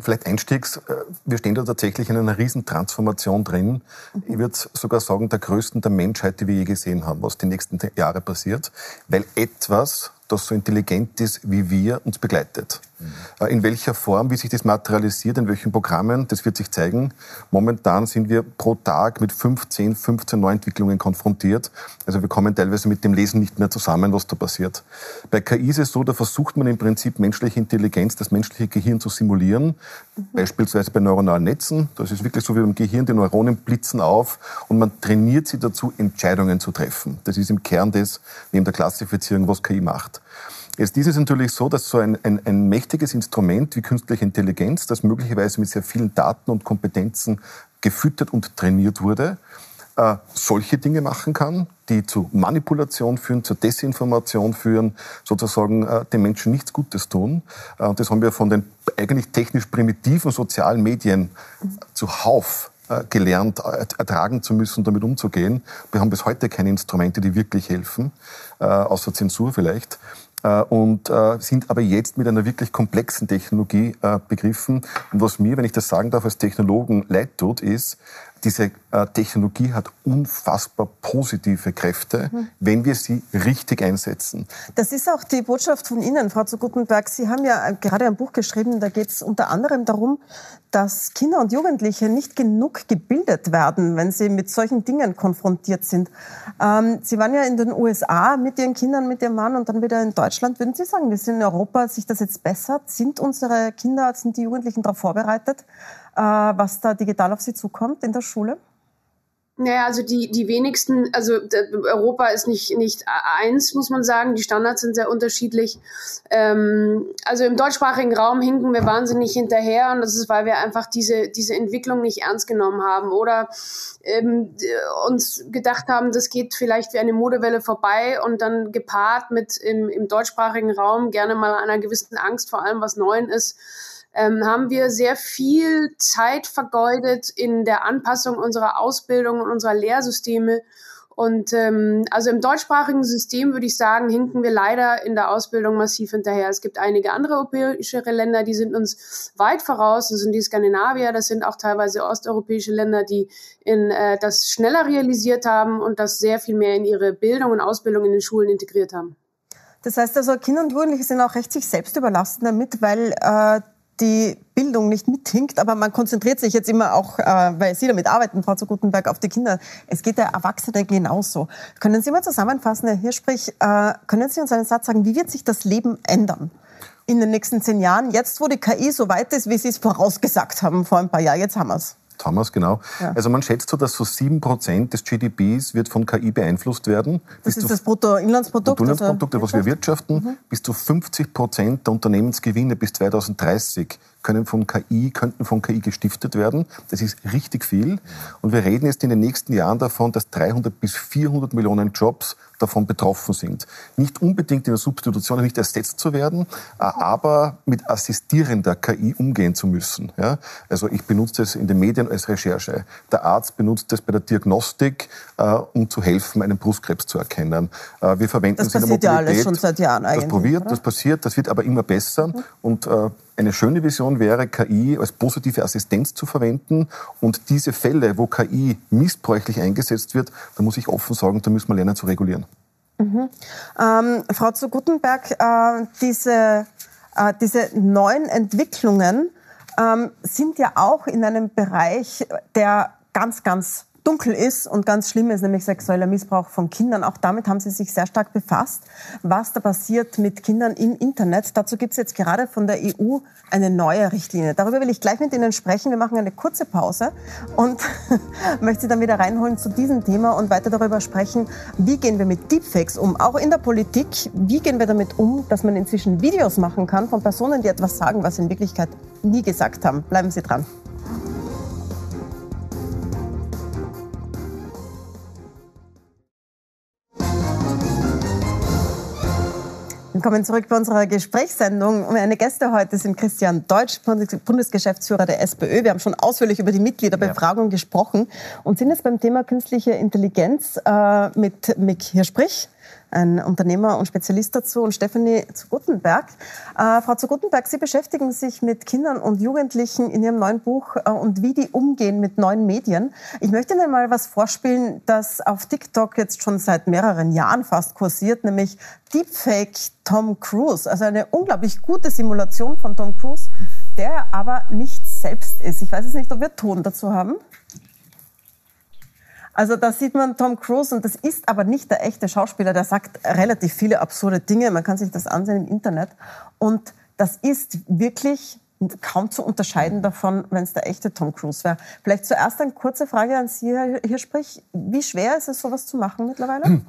Vielleicht einstiegs, äh, wir stehen da tatsächlich in einer riesen Transformation drin. Ich würde sogar sagen, der größten der Menschheit, die wir je gesehen haben, was die nächsten Jahre passiert, weil etwas, das so intelligent ist wie wir, uns begleitet. Mhm. In welcher Form, wie sich das materialisiert, in welchen Programmen, das wird sich zeigen. Momentan sind wir pro Tag mit 15, 15 Neuentwicklungen konfrontiert. Also wir kommen teilweise mit dem Lesen nicht mehr zusammen, was da passiert. Bei KI ist es so, da versucht man im Prinzip menschliche Intelligenz, das menschliche Gehirn zu simulieren. Mhm. Beispielsweise bei neuronalen Netzen. Das ist wirklich so wie beim Gehirn, die Neuronen blitzen auf und man trainiert sie dazu, Entscheidungen zu treffen. Das ist im Kern des, neben der Klassifizierung, was KI macht. Jetzt ist es natürlich so, dass so ein, ein, ein mächtiges Instrument wie künstliche Intelligenz, das möglicherweise mit sehr vielen Daten und Kompetenzen gefüttert und trainiert wurde, äh, solche Dinge machen kann, die zu Manipulation führen, zur Desinformation führen, sozusagen äh, den Menschen nichts Gutes tun. Äh, das haben wir von den eigentlich technisch primitiven sozialen Medien zuhauf äh, gelernt, äh, ertragen zu müssen, damit umzugehen. Wir haben bis heute keine Instrumente, die wirklich helfen, äh, außer Zensur vielleicht. Äh, und äh, sind aber jetzt mit einer wirklich komplexen Technologie äh, begriffen. Und was mir, wenn ich das sagen darf, als Technologen leid tut, ist, diese Technologie hat unfassbar positive Kräfte, mhm. wenn wir sie richtig einsetzen. Das ist auch die Botschaft von Ihnen, Frau zu Gutenberg. Sie haben ja gerade ein Buch geschrieben, da geht es unter anderem darum, dass Kinder und Jugendliche nicht genug gebildet werden, wenn sie mit solchen Dingen konfrontiert sind. Ähm, sie waren ja in den USA mit Ihren Kindern, mit Ihrem Mann und dann wieder in Deutschland. Würden Sie sagen, wir sind in Europa, sich das jetzt bessert? Sind unsere Kinder, sind die Jugendlichen darauf vorbereitet, äh, was da digital auf sie zukommt in der Schule? Naja, also die, die wenigsten, also Europa ist nicht, nicht eins, muss man sagen. Die Standards sind sehr unterschiedlich. Ähm, also im deutschsprachigen Raum hinken wir wahnsinnig hinterher und das ist, weil wir einfach diese, diese Entwicklung nicht ernst genommen haben oder ähm, uns gedacht haben, das geht vielleicht wie eine Modewelle vorbei und dann gepaart mit im, im deutschsprachigen Raum gerne mal einer gewissen Angst vor allem, was Neuen ist ähm, haben wir sehr viel Zeit vergeudet in der Anpassung unserer Ausbildung und unserer Lehrsysteme. Und ähm, also im deutschsprachigen System würde ich sagen, hinken wir leider in der Ausbildung massiv hinterher. Es gibt einige andere europäische Länder, die sind uns weit voraus. Das sind die Skandinavier, das sind auch teilweise osteuropäische Länder, die in, äh, das schneller realisiert haben und das sehr viel mehr in ihre Bildung und Ausbildung in den Schulen integriert haben. Das heißt also, Kinder und Jugendliche sind auch recht sich selbst überlassen damit, weil äh, die Bildung nicht mithinkt, aber man konzentriert sich jetzt immer auch, äh, weil Sie damit arbeiten, Frau zu Gutenberg, auf die Kinder. Es geht der Erwachsene genauso. Können Sie mal zusammenfassen, Herr Hirschsprich, äh, können Sie uns einen Satz sagen, wie wird sich das Leben ändern? In den nächsten zehn Jahren, jetzt wo die KI so weit ist, wie Sie es vorausgesagt haben vor ein paar Jahren, jetzt haben wir es. Thomas, genau. Ja. Also man schätzt so, dass so sieben Prozent des GDPs wird von KI beeinflusst werden. Das ist das Bruttoinlandsprodukt? Bruttoinlandsprodukt, also was wir wirtschaften. Mhm. Bis zu 50 Prozent der Unternehmensgewinne bis 2030 können von KI, könnten von KI gestiftet werden. Das ist richtig viel. Und wir reden jetzt in den nächsten Jahren davon, dass 300 bis 400 Millionen Jobs davon betroffen sind. Nicht unbedingt in der Substitution nicht ersetzt zu werden, äh, aber mit assistierender KI umgehen zu müssen. Ja? Also ich benutze es in den Medien als Recherche. Der Arzt benutzt es bei der Diagnostik, äh, um zu helfen, einen Brustkrebs zu erkennen. Äh, wir verwenden das es in der Mobilität. Das passiert ja alles schon seit Jahren eigentlich. Das probiert, das passiert, das wird aber immer besser. Mhm. Und äh, eine schöne Vision wäre, KI als positive Assistenz zu verwenden. Und diese Fälle, wo KI missbräuchlich eingesetzt wird, da muss ich offen sagen, da müssen wir lernen zu regulieren. Mhm. Ähm, Frau zu Gutenberg, äh, diese, äh, diese neuen Entwicklungen ähm, sind ja auch in einem Bereich, der ganz, ganz dunkel ist und ganz schlimm ist, nämlich sexueller Missbrauch von Kindern. Auch damit haben Sie sich sehr stark befasst, was da passiert mit Kindern im Internet. Dazu gibt es jetzt gerade von der EU eine neue Richtlinie. Darüber will ich gleich mit Ihnen sprechen. Wir machen eine kurze Pause und möchte Sie dann wieder reinholen zu diesem Thema und weiter darüber sprechen, wie gehen wir mit Deepfakes um, auch in der Politik. Wie gehen wir damit um, dass man inzwischen Videos machen kann von Personen, die etwas sagen, was sie in Wirklichkeit nie gesagt haben. Bleiben Sie dran. Willkommen zurück bei unserer Gesprächssendung. Meine Gäste heute sind Christian Deutsch, Bundesgeschäftsführer der SPÖ. Wir haben schon ausführlich über die Mitgliederbefragung ja. gesprochen und sind jetzt beim Thema künstliche Intelligenz äh, mit Mick Hirschprich, ein Unternehmer und Spezialist dazu, und Stefanie zu Gutenberg. Äh, Frau zu Gutenberg, Sie beschäftigen sich mit Kindern und Jugendlichen in Ihrem neuen Buch äh, und wie die umgehen mit neuen Medien. Ich möchte Ihnen mal was vorspielen, das auf TikTok jetzt schon seit mehreren Jahren fast kursiert, nämlich Deepfake Tom Cruise. Also eine unglaublich gute Simulation von Tom Cruise, der aber nicht selbst ist. Ich weiß jetzt nicht, ob wir Ton dazu haben. Also da sieht man Tom Cruise und das ist aber nicht der echte Schauspieler, der sagt relativ viele absurde Dinge. Man kann sich das ansehen im Internet. Und das ist wirklich kaum zu unterscheiden davon, wenn es der echte Tom Cruise wäre. Vielleicht zuerst eine kurze Frage an Sie, Herr Hirschprich. Wie schwer ist es, sowas zu machen mittlerweile?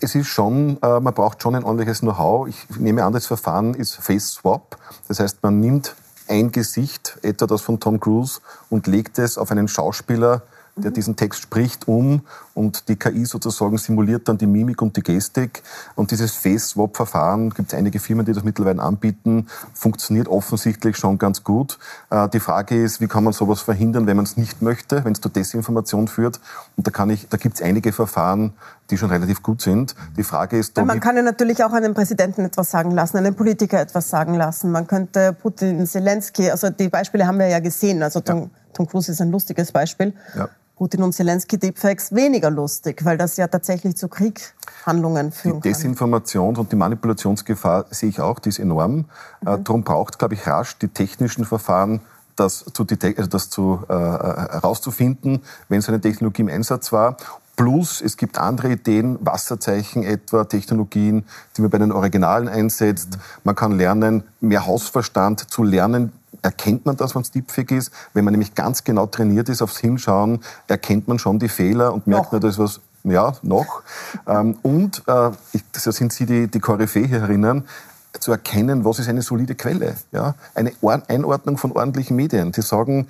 Es ist schon, äh, man braucht schon ein ordentliches Know-how. Ich nehme an, das Verfahren ist Face Swap. Das heißt, man nimmt ein Gesicht, etwa das von Tom Cruise, und legt es auf einen Schauspieler, der diesen Text spricht, um und die KI sozusagen simuliert dann die Mimik und die Gestik. Und dieses Face-Swap-Verfahren, gibt es einige Firmen, die das mittlerweile anbieten, funktioniert offensichtlich schon ganz gut. Äh, die Frage ist, wie kann man sowas verhindern, wenn man es nicht möchte, wenn es zu Desinformation führt. Und da, kann ich, da gibt es einige Verfahren, die schon relativ gut sind. Die Frage ist... man kann ja natürlich auch einen Präsidenten etwas sagen lassen, einen Politiker etwas sagen lassen. Man könnte Putin, Zelensky, also die Beispiele haben wir ja gesehen. Also Tom, ja. Tom Cruise ist ein lustiges Beispiel. Ja. Putin und Zelensky Deepfakes weniger lustig, weil das ja tatsächlich zu Krieghandlungen führen Die Desinformations- und die Manipulationsgefahr sehe ich auch, die ist enorm. Äh, mhm. Darum braucht, glaube ich, rasch die technischen Verfahren, das zu, also das zu äh, herauszufinden, wenn so eine Technologie im Einsatz war. Plus, es gibt andere Ideen, Wasserzeichen etwa, Technologien, die man bei den Originalen einsetzt. Mhm. Man kann lernen, mehr Hausverstand zu lernen, erkennt man das, wenn es Deepfake ist. Wenn man nämlich ganz genau trainiert ist aufs Hinschauen, erkennt man schon die Fehler und merkt, na, da ist was, ja, noch. Ähm, und, äh, ich, da sind Sie die, die Koryphäe hier herinnen, zu erkennen, was ist eine solide Quelle. Ja? Eine Einordnung von ordentlichen Medien, die sagen,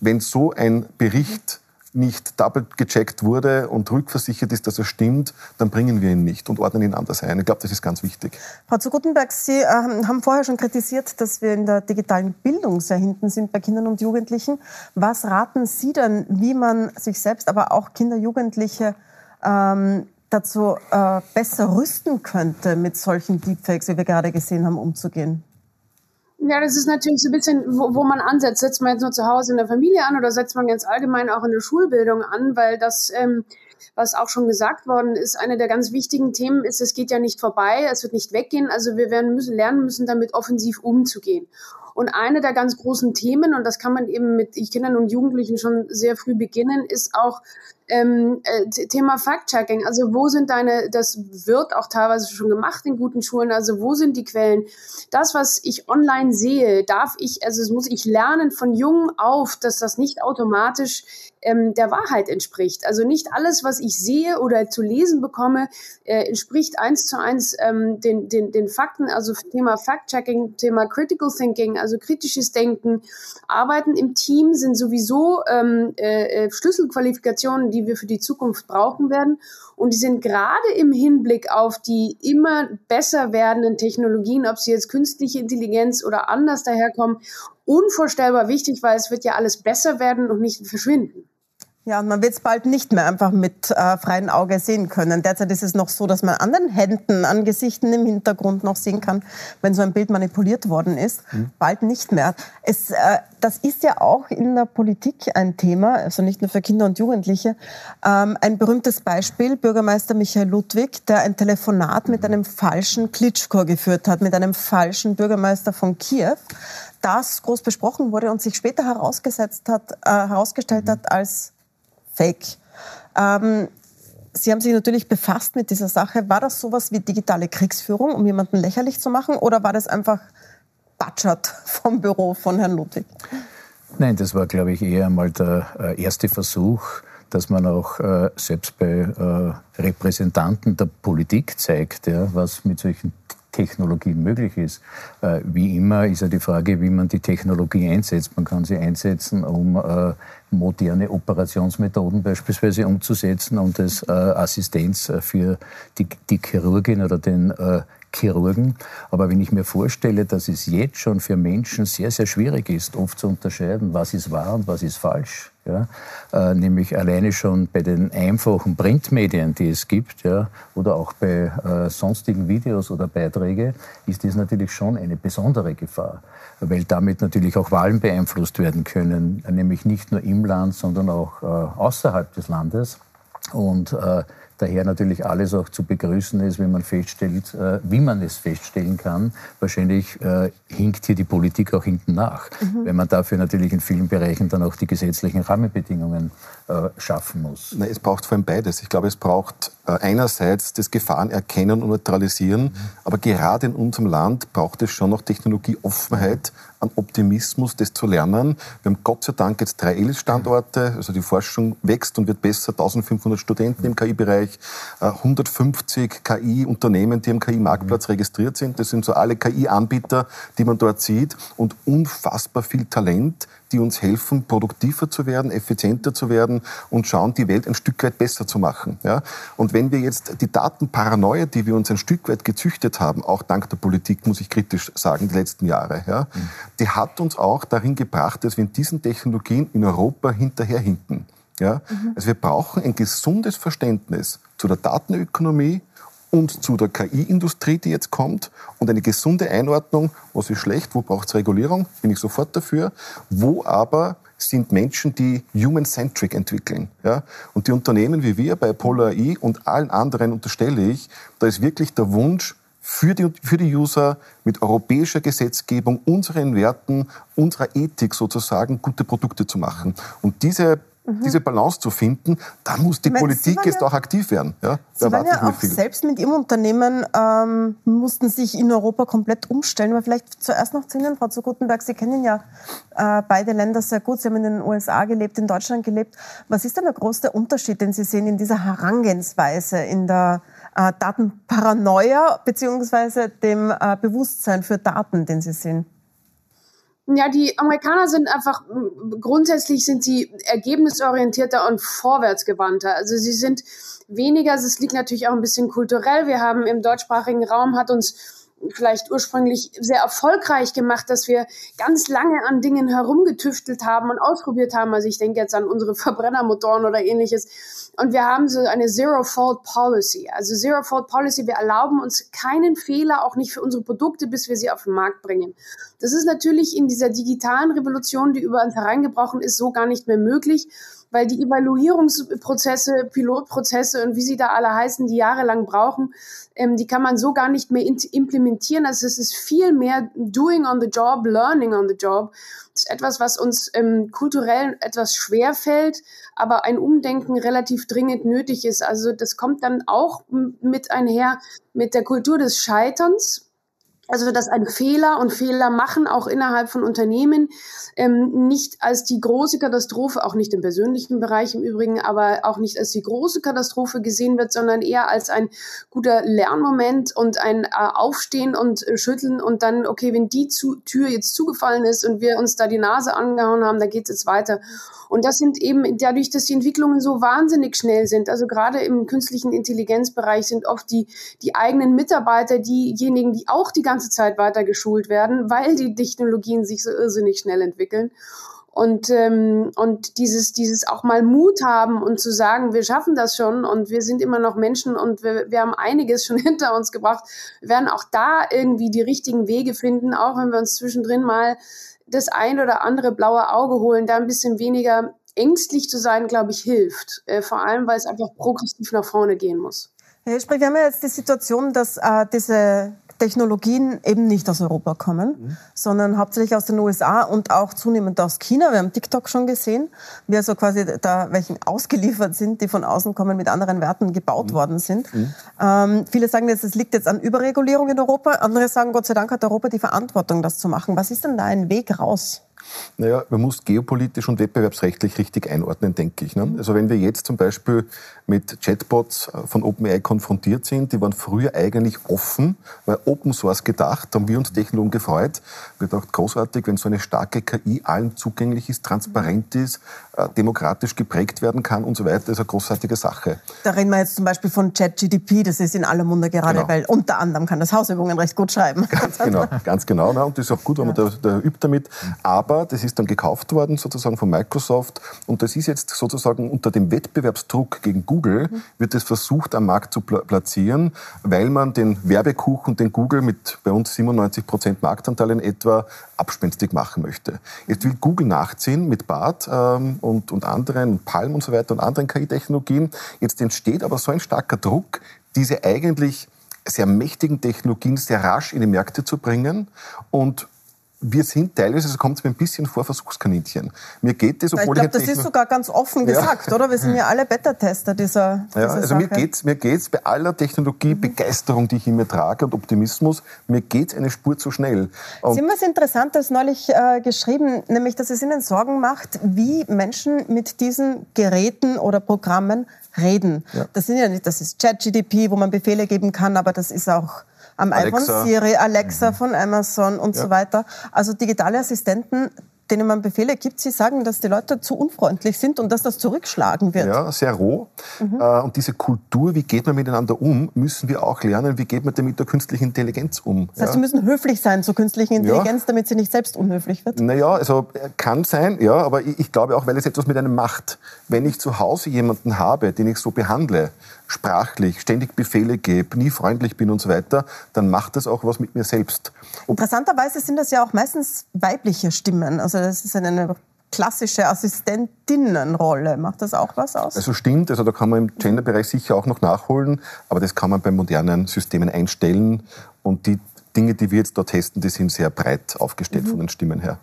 wenn so ein Bericht nicht double gecheckt wurde und rückversichert ist, dass er stimmt, dann bringen wir ihn nicht und ordnen ihn anders ein. Ich glaube, das ist ganz wichtig. Frau zu Gutenberg, Sie äh, haben vorher schon kritisiert, dass wir in der digitalen Bildung sehr hinten sind bei Kindern und Jugendlichen. Was raten Sie denn, wie man sich selbst, aber auch Kinder, Jugendliche ähm, dazu äh, besser rüsten könnte, mit solchen Deepfakes, wie wir gerade gesehen haben, umzugehen? Ja, das ist natürlich so ein bisschen, wo, wo man ansetzt. Setzt man jetzt nur zu Hause in der Familie an oder setzt man ganz allgemein auch in der Schulbildung an, weil das, ähm, was auch schon gesagt worden ist, eine der ganz wichtigen Themen ist, es geht ja nicht vorbei, es wird nicht weggehen. Also wir werden müssen lernen müssen, damit offensiv umzugehen. Und eine der ganz großen Themen, und das kann man eben mit Kindern und Jugendlichen schon sehr früh beginnen, ist auch ähm, äh, Thema Fact-Checking. Also wo sind deine, das wird auch teilweise schon gemacht in guten Schulen, also wo sind die Quellen? Das, was ich online sehe, darf ich, also es muss ich lernen von jung auf, dass das nicht automatisch ähm, der Wahrheit entspricht. Also nicht alles, was ich sehe oder zu lesen bekomme, äh, entspricht eins zu eins ähm, den, den, den Fakten. Also Thema Fact-Checking, Thema Critical Thinking, also kritisches Denken. Arbeiten im Team sind sowieso ähm, äh, äh Schlüsselqualifikationen, die wir für die Zukunft brauchen werden. Und die sind gerade im Hinblick auf die immer besser werdenden Technologien, ob sie jetzt künstliche Intelligenz oder anders daherkommen, unvorstellbar wichtig, weil es wird ja alles besser werden und nicht verschwinden. Ja, und man wird es bald nicht mehr einfach mit äh, freiem Auge sehen können. Derzeit ist es noch so, dass man an den Händen, an Gesichten im Hintergrund noch sehen kann, wenn so ein Bild manipuliert worden ist. Mhm. Bald nicht mehr. Es, äh, das ist ja auch in der Politik ein Thema, also nicht nur für Kinder und Jugendliche. Ähm, ein berühmtes Beispiel, Bürgermeister Michael Ludwig, der ein Telefonat mit einem falschen Klitschko geführt hat, mit einem falschen Bürgermeister von Kiew das groß besprochen wurde und sich später herausgesetzt hat, äh, herausgestellt hat als Fake. Ähm, Sie haben sich natürlich befasst mit dieser Sache. War das sowas wie digitale Kriegsführung, um jemanden lächerlich zu machen, oder war das einfach Batschert vom Büro von Herrn Ludwig? Nein, das war, glaube ich, eher einmal der äh, erste Versuch, dass man auch äh, selbst bei äh, Repräsentanten der Politik zeigt, ja, was mit solchen Technologien möglich ist. Äh, wie immer ist ja die Frage, wie man die Technologie einsetzt. Man kann sie einsetzen, um äh, moderne Operationsmethoden beispielsweise umzusetzen und als äh, Assistenz für die, die Chirurgin oder den Chirurgen. Aber wenn ich mir vorstelle, dass es jetzt schon für Menschen sehr, sehr schwierig ist, oft zu unterscheiden, was ist wahr und was ist falsch, ja, äh, nämlich alleine schon bei den einfachen Printmedien, die es gibt, ja, oder auch bei äh, sonstigen Videos oder Beiträge, ist das natürlich schon eine besondere Gefahr, weil damit natürlich auch Wahlen beeinflusst werden können, nämlich nicht nur im Land, sondern auch äh, außerhalb des Landes. Und äh, daher natürlich alles auch zu begrüßen ist, wenn man feststellt, äh, wie man es feststellen kann. Wahrscheinlich äh, hinkt hier die Politik auch hinten nach, mhm. wenn man dafür natürlich in vielen Bereichen dann auch die gesetzlichen Rahmenbedingungen äh, schaffen muss. Na, es braucht vor allem beides. Ich glaube, es braucht äh, einerseits das Gefahren erkennen und neutralisieren, mhm. aber gerade in unserem Land braucht es schon noch Technologieoffenheit, an Optimismus, das zu lernen. Wir haben Gott sei Dank jetzt drei ELIS-Standorte, also die Forschung wächst und wird besser, 1500 Studenten im KI-Bereich, 150 äh, KI-Unternehmen, die am KI-Marktplatz mhm. registriert sind. Das sind so alle KI-Anbieter, die man dort sieht und unfassbar viel Talent, die uns helfen, produktiver zu werden, effizienter zu werden und schauen, die Welt ein Stück weit besser zu machen. Ja? Und wenn wir jetzt die Datenparanoia, die wir uns ein Stück weit gezüchtet haben, auch dank der Politik, muss ich kritisch sagen, die letzten Jahre, ja, mhm. die hat uns auch darin gebracht, dass wir in diesen Technologien in Europa hinterherhinken. Ja? Mhm. Also wir brauchen ein gesundes Verständnis zu der Datenökonomie, und zu der KI-Industrie, die jetzt kommt und eine gesunde Einordnung, was ist schlecht, wo braucht es Regulierung, bin ich sofort dafür, wo aber sind Menschen, die human-centric entwickeln. Ja? Und die Unternehmen wie wir bei Apollo AI und allen anderen unterstelle ich, da ist wirklich der Wunsch, für die, für die User mit europäischer Gesetzgebung, unseren Werten, unserer Ethik sozusagen gute Produkte zu machen. Und diese Mhm. diese Balance zu finden, da muss die meine, Politik jetzt ja, auch aktiv werden. Ja, Sie waren ja auch viel. selbst mit Ihrem Unternehmen, ähm, mussten sich in Europa komplett umstellen. Aber vielleicht zuerst noch zu Ihnen, Frau zu Gutenberg. Sie kennen ja äh, beide Länder sehr gut. Sie haben in den USA gelebt, in Deutschland gelebt. Was ist denn der größte Unterschied, den Sie sehen in dieser Herangehensweise, in der äh, Datenparanoia beziehungsweise dem äh, Bewusstsein für Daten, den Sie sehen? Ja, die Amerikaner sind einfach, grundsätzlich sind sie ergebnisorientierter und vorwärtsgewandter. Also sie sind weniger, es liegt natürlich auch ein bisschen kulturell. Wir haben im deutschsprachigen Raum, hat uns vielleicht ursprünglich sehr erfolgreich gemacht, dass wir ganz lange an Dingen herumgetüftelt haben und ausprobiert haben. Also ich denke jetzt an unsere Verbrennermotoren oder ähnliches. Und wir haben so eine Zero-Fault Policy. Also Zero-Fault Policy, wir erlauben uns keinen Fehler, auch nicht für unsere Produkte, bis wir sie auf den Markt bringen. Das ist natürlich in dieser digitalen Revolution, die über uns hereingebrochen ist, so gar nicht mehr möglich weil die Evaluierungsprozesse, Pilotprozesse und wie sie da alle heißen, die jahrelang brauchen, ähm, die kann man so gar nicht mehr implementieren. Also es ist viel mehr doing on the job, learning on the job. Das ist etwas, was uns ähm, kulturell etwas schwer fällt, aber ein Umdenken relativ dringend nötig ist. Also das kommt dann auch mit einher mit der Kultur des Scheiterns, also dass ein Fehler und Fehler machen auch innerhalb von Unternehmen ähm, nicht als die große Katastrophe, auch nicht im persönlichen Bereich im Übrigen, aber auch nicht als die große Katastrophe gesehen wird, sondern eher als ein guter Lernmoment und ein äh, Aufstehen und äh, Schütteln und dann, okay, wenn die zu Tür jetzt zugefallen ist und wir uns da die Nase angehauen haben, dann geht's jetzt weiter. Und das sind eben dadurch, dass die Entwicklungen so wahnsinnig schnell sind. Also gerade im künstlichen Intelligenzbereich sind oft die, die eigenen Mitarbeiter diejenigen, die auch die ganze Zeit weiter geschult werden, weil die Technologien sich so irrsinnig schnell entwickeln. Und, ähm, und dieses, dieses auch mal Mut haben und zu sagen, wir schaffen das schon und wir sind immer noch Menschen und wir, wir haben einiges schon hinter uns gebracht. Werden auch da irgendwie die richtigen Wege finden, auch wenn wir uns zwischendrin mal das ein oder andere blaue Auge holen, da ein bisschen weniger ängstlich zu sein, glaube ich, hilft. Äh, vor allem, weil es einfach progressiv nach vorne gehen muss. Hirschbrich, wir haben ja jetzt die Situation, dass äh, diese Technologien eben nicht aus Europa kommen, mhm. sondern hauptsächlich aus den USA und auch zunehmend aus China. Wir haben TikTok schon gesehen, wie also quasi da welchen ausgeliefert sind, die von außen kommen, mit anderen Werten gebaut mhm. worden sind. Mhm. Ähm, viele sagen jetzt, es liegt jetzt an Überregulierung in Europa. Andere sagen, Gott sei Dank hat Europa die Verantwortung, das zu machen. Was ist denn da ein Weg raus? Naja, man muss geopolitisch und wettbewerbsrechtlich richtig einordnen, denke ich. Ne? Also wenn wir jetzt zum Beispiel mit Chatbots von OpenAI konfrontiert sind, die waren früher eigentlich offen, weil Open Source gedacht, haben wir uns Technologen gefreut. Wir dachten, großartig, wenn so eine starke KI allen zugänglich ist, transparent ist, demokratisch geprägt werden kann und so weiter, das ist eine großartige Sache. Da reden wir jetzt zum Beispiel von ChatGDP, das ist in aller Munde gerade, genau. weil unter anderem kann das Hausübungen recht gut schreiben. Ganz genau, ganz genau. Ne? Und das ist auch gut, wenn man da, da übt damit. Aber das ist dann gekauft worden, sozusagen von Microsoft. Und das ist jetzt sozusagen unter dem Wettbewerbsdruck gegen Google, wird es versucht, am Markt zu platzieren, weil man den Werbekuchen, den Google mit bei uns 97 Prozent Marktanteil in etwa, abspenstig machen möchte. Jetzt will Google nachziehen mit BART ähm, und, und anderen, Palm und so weiter und anderen KI-Technologien. Jetzt entsteht aber so ein starker Druck, diese eigentlich sehr mächtigen Technologien sehr rasch in die Märkte zu bringen und wir sind teilweise, es kommt mir ein bisschen vor, Versuchskaninchen. Mir geht es, obwohl ich, glaub, ich das ist sogar ganz offen ja. gesagt, oder? Wir sind ja alle Beta-Tester dieser, dieser ja, also Sache. mir geht's, mir geht's bei aller Technologiebegeisterung, mhm. die ich in mir trage und Optimismus, mir geht's eine Spur zu schnell. Und Sie haben was Interessantes neulich äh, geschrieben, nämlich, dass es Ihnen Sorgen macht, wie Menschen mit diesen Geräten oder Programmen reden. Ja. Das sind ja nicht, das ist ChatGDP, wo man Befehle geben kann, aber das ist auch am Alexa. iPhone Siri, Alexa mhm. von Amazon und ja. so weiter. Also digitale Assistenten, denen man Befehle gibt, sie sagen, dass die Leute zu unfreundlich sind und dass das zurückschlagen wird. Ja, sehr roh. Mhm. Äh, und diese Kultur, wie geht man miteinander um, müssen wir auch lernen, wie geht man denn mit der künstlichen Intelligenz um. Das heißt, ja. sie müssen höflich sein zur künstlichen Intelligenz, ja. damit sie nicht selbst unhöflich wird? Naja, also äh, kann sein, ja, aber ich, glaube auch, weil es etwas mit einem macht. Wenn ich zu Hause jemanden habe, den ich so behandle, sprachlich, ständig Befehle gebe, nie freundlich bin und so weiter, dann macht das auch was mit mir selbst. Interessanterweise sind das ja auch meistens weibliche Stimmen. Also das ist eine klassische Assistentinnenrolle. Macht das auch was aus? Also stimmt, also da kann man im Genderbereich sicher auch noch nachholen, aber das kann man bei modernen Systemen einstellen und die Dinge, die wir jetzt da testen, die sind sehr breit aufgestellt mhm. von den Stimmen her.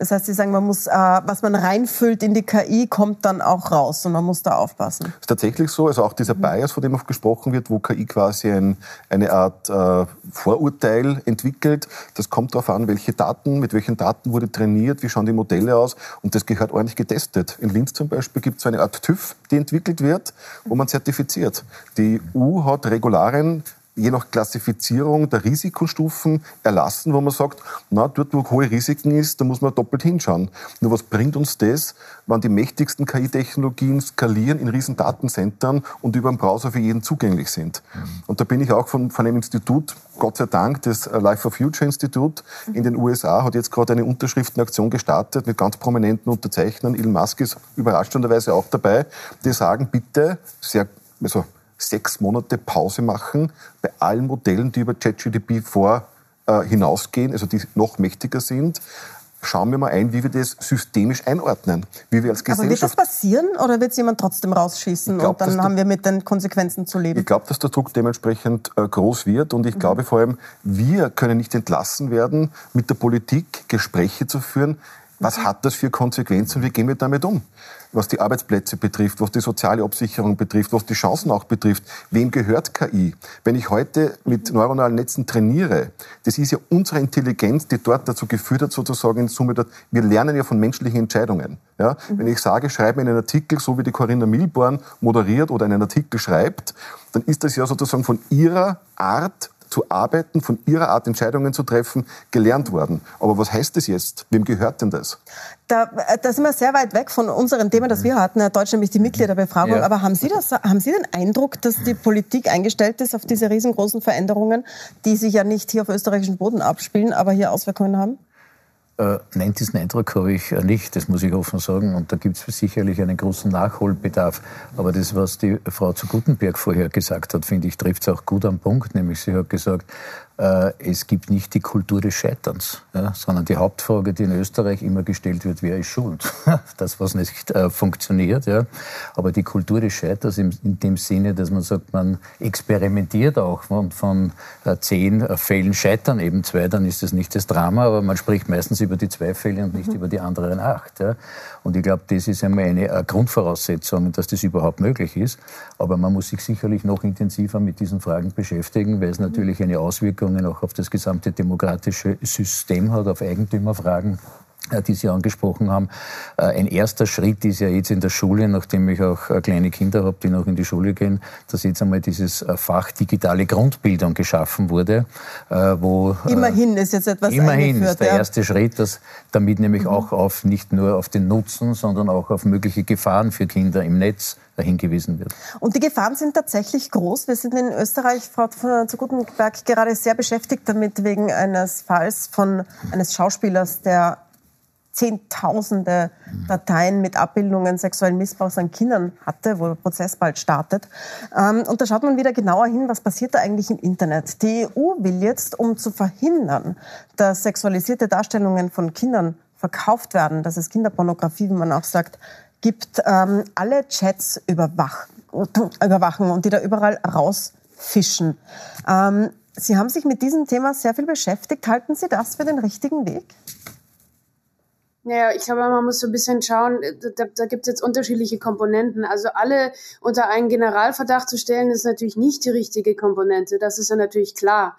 Das heißt, Sie sagen, man muss, äh, was man reinfüllt in die KI, kommt dann auch raus und man muss da aufpassen. Das ist tatsächlich so. Also auch dieser mhm. Bias, von dem oft gesprochen wird, wo KI quasi ein, eine Art äh, Vorurteil entwickelt. Das kommt darauf an, welche Daten, mit welchen Daten wurde trainiert, wie schauen die Modelle aus und das gehört ordentlich getestet. In Linz zum Beispiel gibt es so eine Art TÜV, die entwickelt wird, wo man zertifiziert. Die EU hat Regularien je nach Klassifizierung der Risikostufen erlassen, wo man sagt, na, dort, wo hohe Risiken ist, da muss man doppelt hinschauen. Nur was bringt uns das, wenn die mächtigsten KI-Technologien skalieren in riesen Datenzentren und über den Browser für jeden zugänglich sind? Mhm. Und da bin ich auch von, von einem Institut, Gott sei Dank, das Life for Future Institut in den USA hat jetzt gerade eine Unterschriftenaktion gestartet mit ganz prominenten Unterzeichnern. Elon Musk ist überraschenderweise auch dabei. Die sagen, bitte, sehr, also sechs Monate Pause machen bei allen Modellen, die über ChatGDP vor äh, hinausgehen, also die noch mächtiger sind. Schauen wir mal ein, wie wir das systemisch einordnen, wie wir als Gesellschaft. Aber wird das passieren oder wird es jemand trotzdem rausschießen glaub, und dann haben wir mit den Konsequenzen zu leben? Ich glaube, dass der Druck dementsprechend äh, groß wird und ich mhm. glaube vor allem, wir können nicht entlassen werden, mit der Politik Gespräche zu führen. Was mhm. hat das für Konsequenzen und wie gehen wir damit um? was die Arbeitsplätze betrifft, was die soziale Absicherung betrifft, was die Chancen auch betrifft. Wem gehört KI? Wenn ich heute mit neuronalen Netzen trainiere, das ist ja unsere Intelligenz, die dort dazu geführt hat, sozusagen in Summe, dort, wir lernen ja von menschlichen Entscheidungen. Ja? Mhm. Wenn ich sage, schreibe mir einen Artikel, so wie die Corinna Milborn moderiert oder einen Artikel schreibt, dann ist das ja sozusagen von ihrer Art zu arbeiten, von ihrer Art Entscheidungen zu treffen, gelernt worden. Aber was heißt das jetzt? Wem gehört denn das? Da, äh, da sind wir sehr weit weg von unserem Thema, das wir hatten, Herr Deutsch, nämlich die Mitgliederbefragung. Ja. Aber haben Sie, das, haben Sie den Eindruck, dass die Politik eingestellt ist auf diese riesengroßen Veränderungen, die sich ja nicht hier auf österreichischem Boden abspielen, aber hier Auswirkungen haben? Äh, nein, diesen Eindruck habe ich äh, nicht, das muss ich offen sagen. Und da gibt es sicherlich einen großen Nachholbedarf. Aber das, was die Frau zu Gutenberg vorher gesagt hat, finde ich, trifft es auch gut am Punkt. Nämlich sie hat gesagt, es gibt nicht die Kultur des Scheiterns, ja, sondern die Hauptfrage, die in Österreich immer gestellt wird, wer ist schuld? das, was nicht äh, funktioniert. Ja. Aber die Kultur des Scheiterns in, in, dem Sinne, dass man sagt, man experimentiert auch und von äh, zehn äh, Fällen scheitern eben zwei, dann ist das nicht das Drama, aber man spricht meistens über die zwei Fälle und nicht mhm. über die anderen acht. Ja. Und ich glaube, das ist einmal eine äh, Grundvoraussetzung, dass das überhaupt möglich ist. Aber man muss sich sicherlich noch intensiver mit diesen Fragen beschäftigen, weil es natürlich eine Auswirkung Auswirkungen auch auf das gesamte demokratische System hat, auf Eigentümerfragen die Sie angesprochen haben. Äh, ein erster Schritt ist ja jetzt in der Schule, nachdem ich auch äh, kleine Kinder habe, die noch in die Schule gehen, dass jetzt einmal dieses Fach digitale Grundbildung geschaffen wurde, wo immerhin ist jetzt etwas immerhin ist der ja. erste Schritt, dass damit nämlich mhm. auch auf nicht nur auf den Nutzen, sondern auch auf mögliche Gefahren für Kinder im Netz hingewiesen wird. Und die Gefahren sind tatsächlich groß. Wir sind in Österreich, Frau zu Gutenberg, gerade sehr beschäftigt damit wegen eines Falls von eines Schauspielers, der Zehntausende Dateien mit Abbildungen sexuellen Missbrauchs an Kindern hatte, wo der Prozess bald startet. Ähm, und da schaut man wieder genauer hin, was passiert da eigentlich im Internet. Die EU will jetzt, um zu verhindern, dass sexualisierte Darstellungen von Kindern verkauft werden, dass es Kinderpornografie, wie man auch sagt, gibt, ähm, alle Chats überwach überwachen und die da überall rausfischen. Ähm, Sie haben sich mit diesem Thema sehr viel beschäftigt. Halten Sie das für den richtigen Weg? Naja, ich glaube, man muss so ein bisschen schauen, äh, da, da gibt es jetzt unterschiedliche Komponenten. Also alle unter einen Generalverdacht zu stellen, ist natürlich nicht die richtige Komponente. Das ist ja natürlich klar.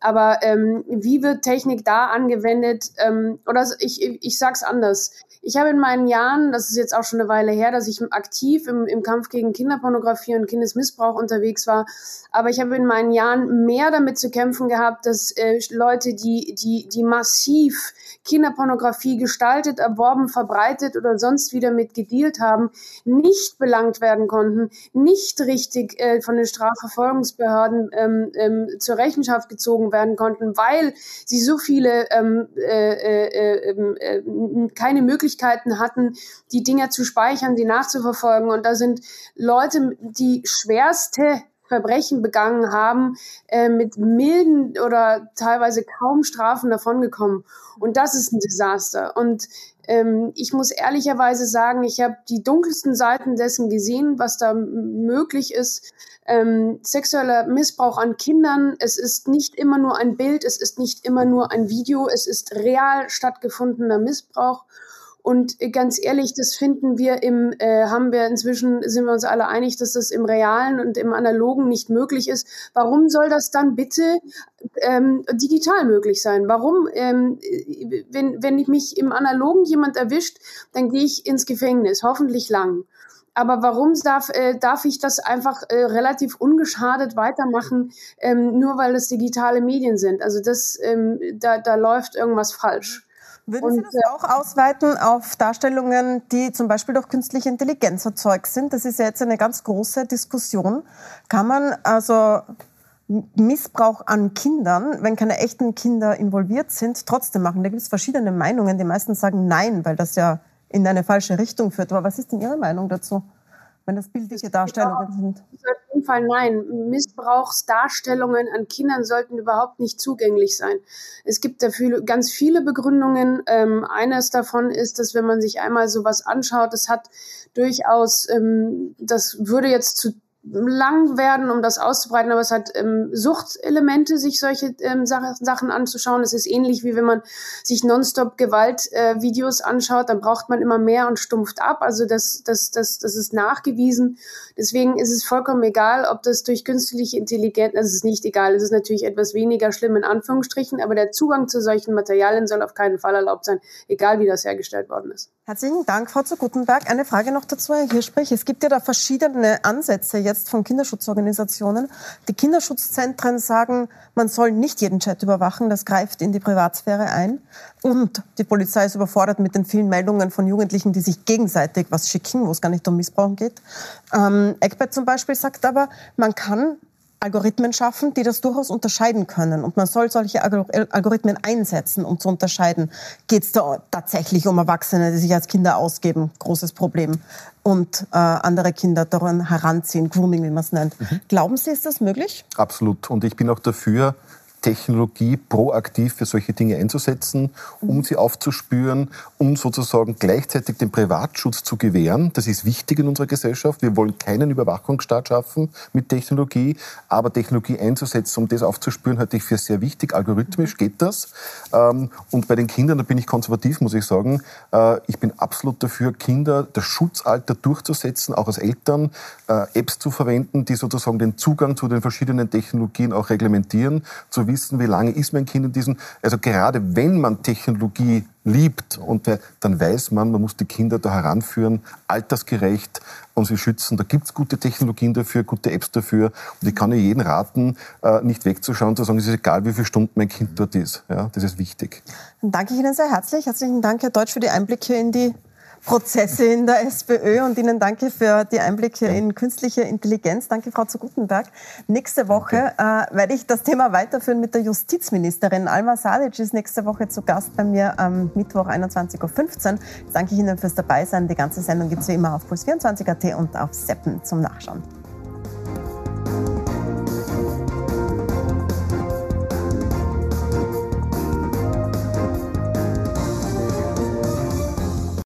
Aber ähm, wie wird Technik da angewendet? Ähm, oder ich, ich sage es anders. Ich habe in meinen Jahren, das ist jetzt auch schon eine Weile her, dass ich aktiv im, im Kampf gegen Kinderpornografie und Kindesmissbrauch unterwegs war, aber ich habe in meinen Jahren mehr damit zu kämpfen gehabt, dass äh, Leute, die, die, die massiv Kinderpornografie gestaltet, erworben, verbreitet oder sonst wieder mit gedealt haben, nicht belangt werden konnten, nicht richtig äh, von den Strafverfolgungsbehörden ähm, ähm, zur Rechenschaft gezogen werden konnten, weil sie so viele ähm, äh, äh, ähm, äh, keine Möglichkeiten hatten, die Dinger zu speichern, sie nachzuverfolgen. Und da sind Leute, die schwerste Verbrechen begangen haben, äh, mit milden oder teilweise kaum Strafen davongekommen. Und das ist ein Desaster. Und ähm, ich muss ehrlicherweise sagen, ich habe die dunkelsten Seiten dessen gesehen, was da möglich ist. Ähm, sexueller Missbrauch an Kindern, es ist nicht immer nur ein Bild, es ist nicht immer nur ein Video, es ist real stattgefundener Missbrauch. Und ganz ehrlich, das finden wir im, äh, haben wir inzwischen, sind wir uns alle einig, dass das im Realen und im Analogen nicht möglich ist. Warum soll das dann bitte ähm, digital möglich sein? Warum, ähm, wenn, wenn mich im Analogen jemand erwischt, dann gehe ich ins Gefängnis, hoffentlich lang. Aber warum darf, äh, darf ich das einfach äh, relativ ungeschadet weitermachen, ähm, nur weil es digitale Medien sind? Also das, ähm, da, da läuft irgendwas falsch. Würden Sie das äh, auch ausweiten auf Darstellungen, die zum Beispiel durch künstliche Intelligenz erzeugt sind? Das ist ja jetzt eine ganz große Diskussion. Kann man also Missbrauch an Kindern, wenn keine echten Kinder involviert sind, trotzdem machen? Da gibt es verschiedene Meinungen. Die meisten sagen nein, weil das ja in eine falsche Richtung führt. Aber was ist denn Ihre Meinung dazu? Wenn das bildliche Darstellungen sind? Auf jeden Fall nein. Missbrauchsdarstellungen an Kindern sollten überhaupt nicht zugänglich sein. Es gibt dafür ganz viele Begründungen. Ähm, eines davon ist, dass wenn man sich einmal sowas anschaut, das hat durchaus, ähm, das würde jetzt zu lang werden, um das auszubreiten, aber es hat ähm, Suchtelemente, sich solche ähm, Sachen anzuschauen. Es ist ähnlich wie wenn man sich nonstop Gewaltvideos äh, anschaut, dann braucht man immer mehr und stumpft ab. Also das, das, das, das ist nachgewiesen. Deswegen ist es vollkommen egal, ob das durch künstliche Intelligenz, also es ist nicht egal, es ist natürlich etwas weniger schlimm in Anführungsstrichen, aber der Zugang zu solchen Materialien soll auf keinen Fall erlaubt sein, egal wie das hergestellt worden ist. Herzlichen Dank, Frau zu Gutenberg. Eine Frage noch dazu, Herr Hirschbrich. Es gibt ja da verschiedene Ansätze jetzt von Kinderschutzorganisationen. Die Kinderschutzzentren sagen, man soll nicht jeden Chat überwachen, das greift in die Privatsphäre ein. Und die Polizei ist überfordert mit den vielen Meldungen von Jugendlichen, die sich gegenseitig was schicken, wo es gar nicht um Missbrauch geht. Ähm, Eckbert zum Beispiel sagt aber, man kann Algorithmen schaffen, die das durchaus unterscheiden können. Und man soll solche Algorithmen einsetzen, um zu unterscheiden, geht es da tatsächlich um Erwachsene, die sich als Kinder ausgeben, großes Problem, und äh, andere Kinder daran heranziehen, Grooming, wie man es nennt. Mhm. Glauben Sie, ist das möglich? Absolut. Und ich bin auch dafür, Technologie proaktiv für solche Dinge einzusetzen, um sie aufzuspüren, um sozusagen gleichzeitig den Privatschutz zu gewähren. Das ist wichtig in unserer Gesellschaft. Wir wollen keinen Überwachungsstaat schaffen mit Technologie, aber Technologie einzusetzen, um das aufzuspüren, halte ich für sehr wichtig. Algorithmisch geht das. Ähm, und bei den Kindern, da bin ich konservativ, muss ich sagen. Äh, ich bin absolut dafür, Kinder das Schutzalter durchzusetzen, auch als Eltern, äh, Apps zu verwenden, die sozusagen den Zugang zu den verschiedenen Technologien auch reglementieren, so wissen, wie lange ist mein Kind in diesem. Also gerade wenn man Technologie liebt und dann weiß man, man muss die Kinder da heranführen, altersgerecht und sie schützen. Da gibt es gute Technologien dafür, gute Apps dafür. Und ich kann ja jeden raten, äh, nicht wegzuschauen, zu sagen, es ist egal, wie viele Stunden mein Kind dort ist. Ja, das ist wichtig. Dann danke ich Ihnen sehr herzlich. Herzlichen Dank, Herr Deutsch, für die Einblicke in die Prozesse in der SPÖ und Ihnen danke für die Einblicke in künstliche Intelligenz. Danke, Frau zu Gutenberg. Nächste Woche äh, werde ich das Thema weiterführen mit der Justizministerin. Alma Sadic ist nächste Woche zu Gast bei mir am Mittwoch 21.15 Uhr. Ich danke Ihnen fürs Dabeisein. Die ganze Sendung gibt es wie immer auf Puls24.at und auf Seppen zum Nachschauen.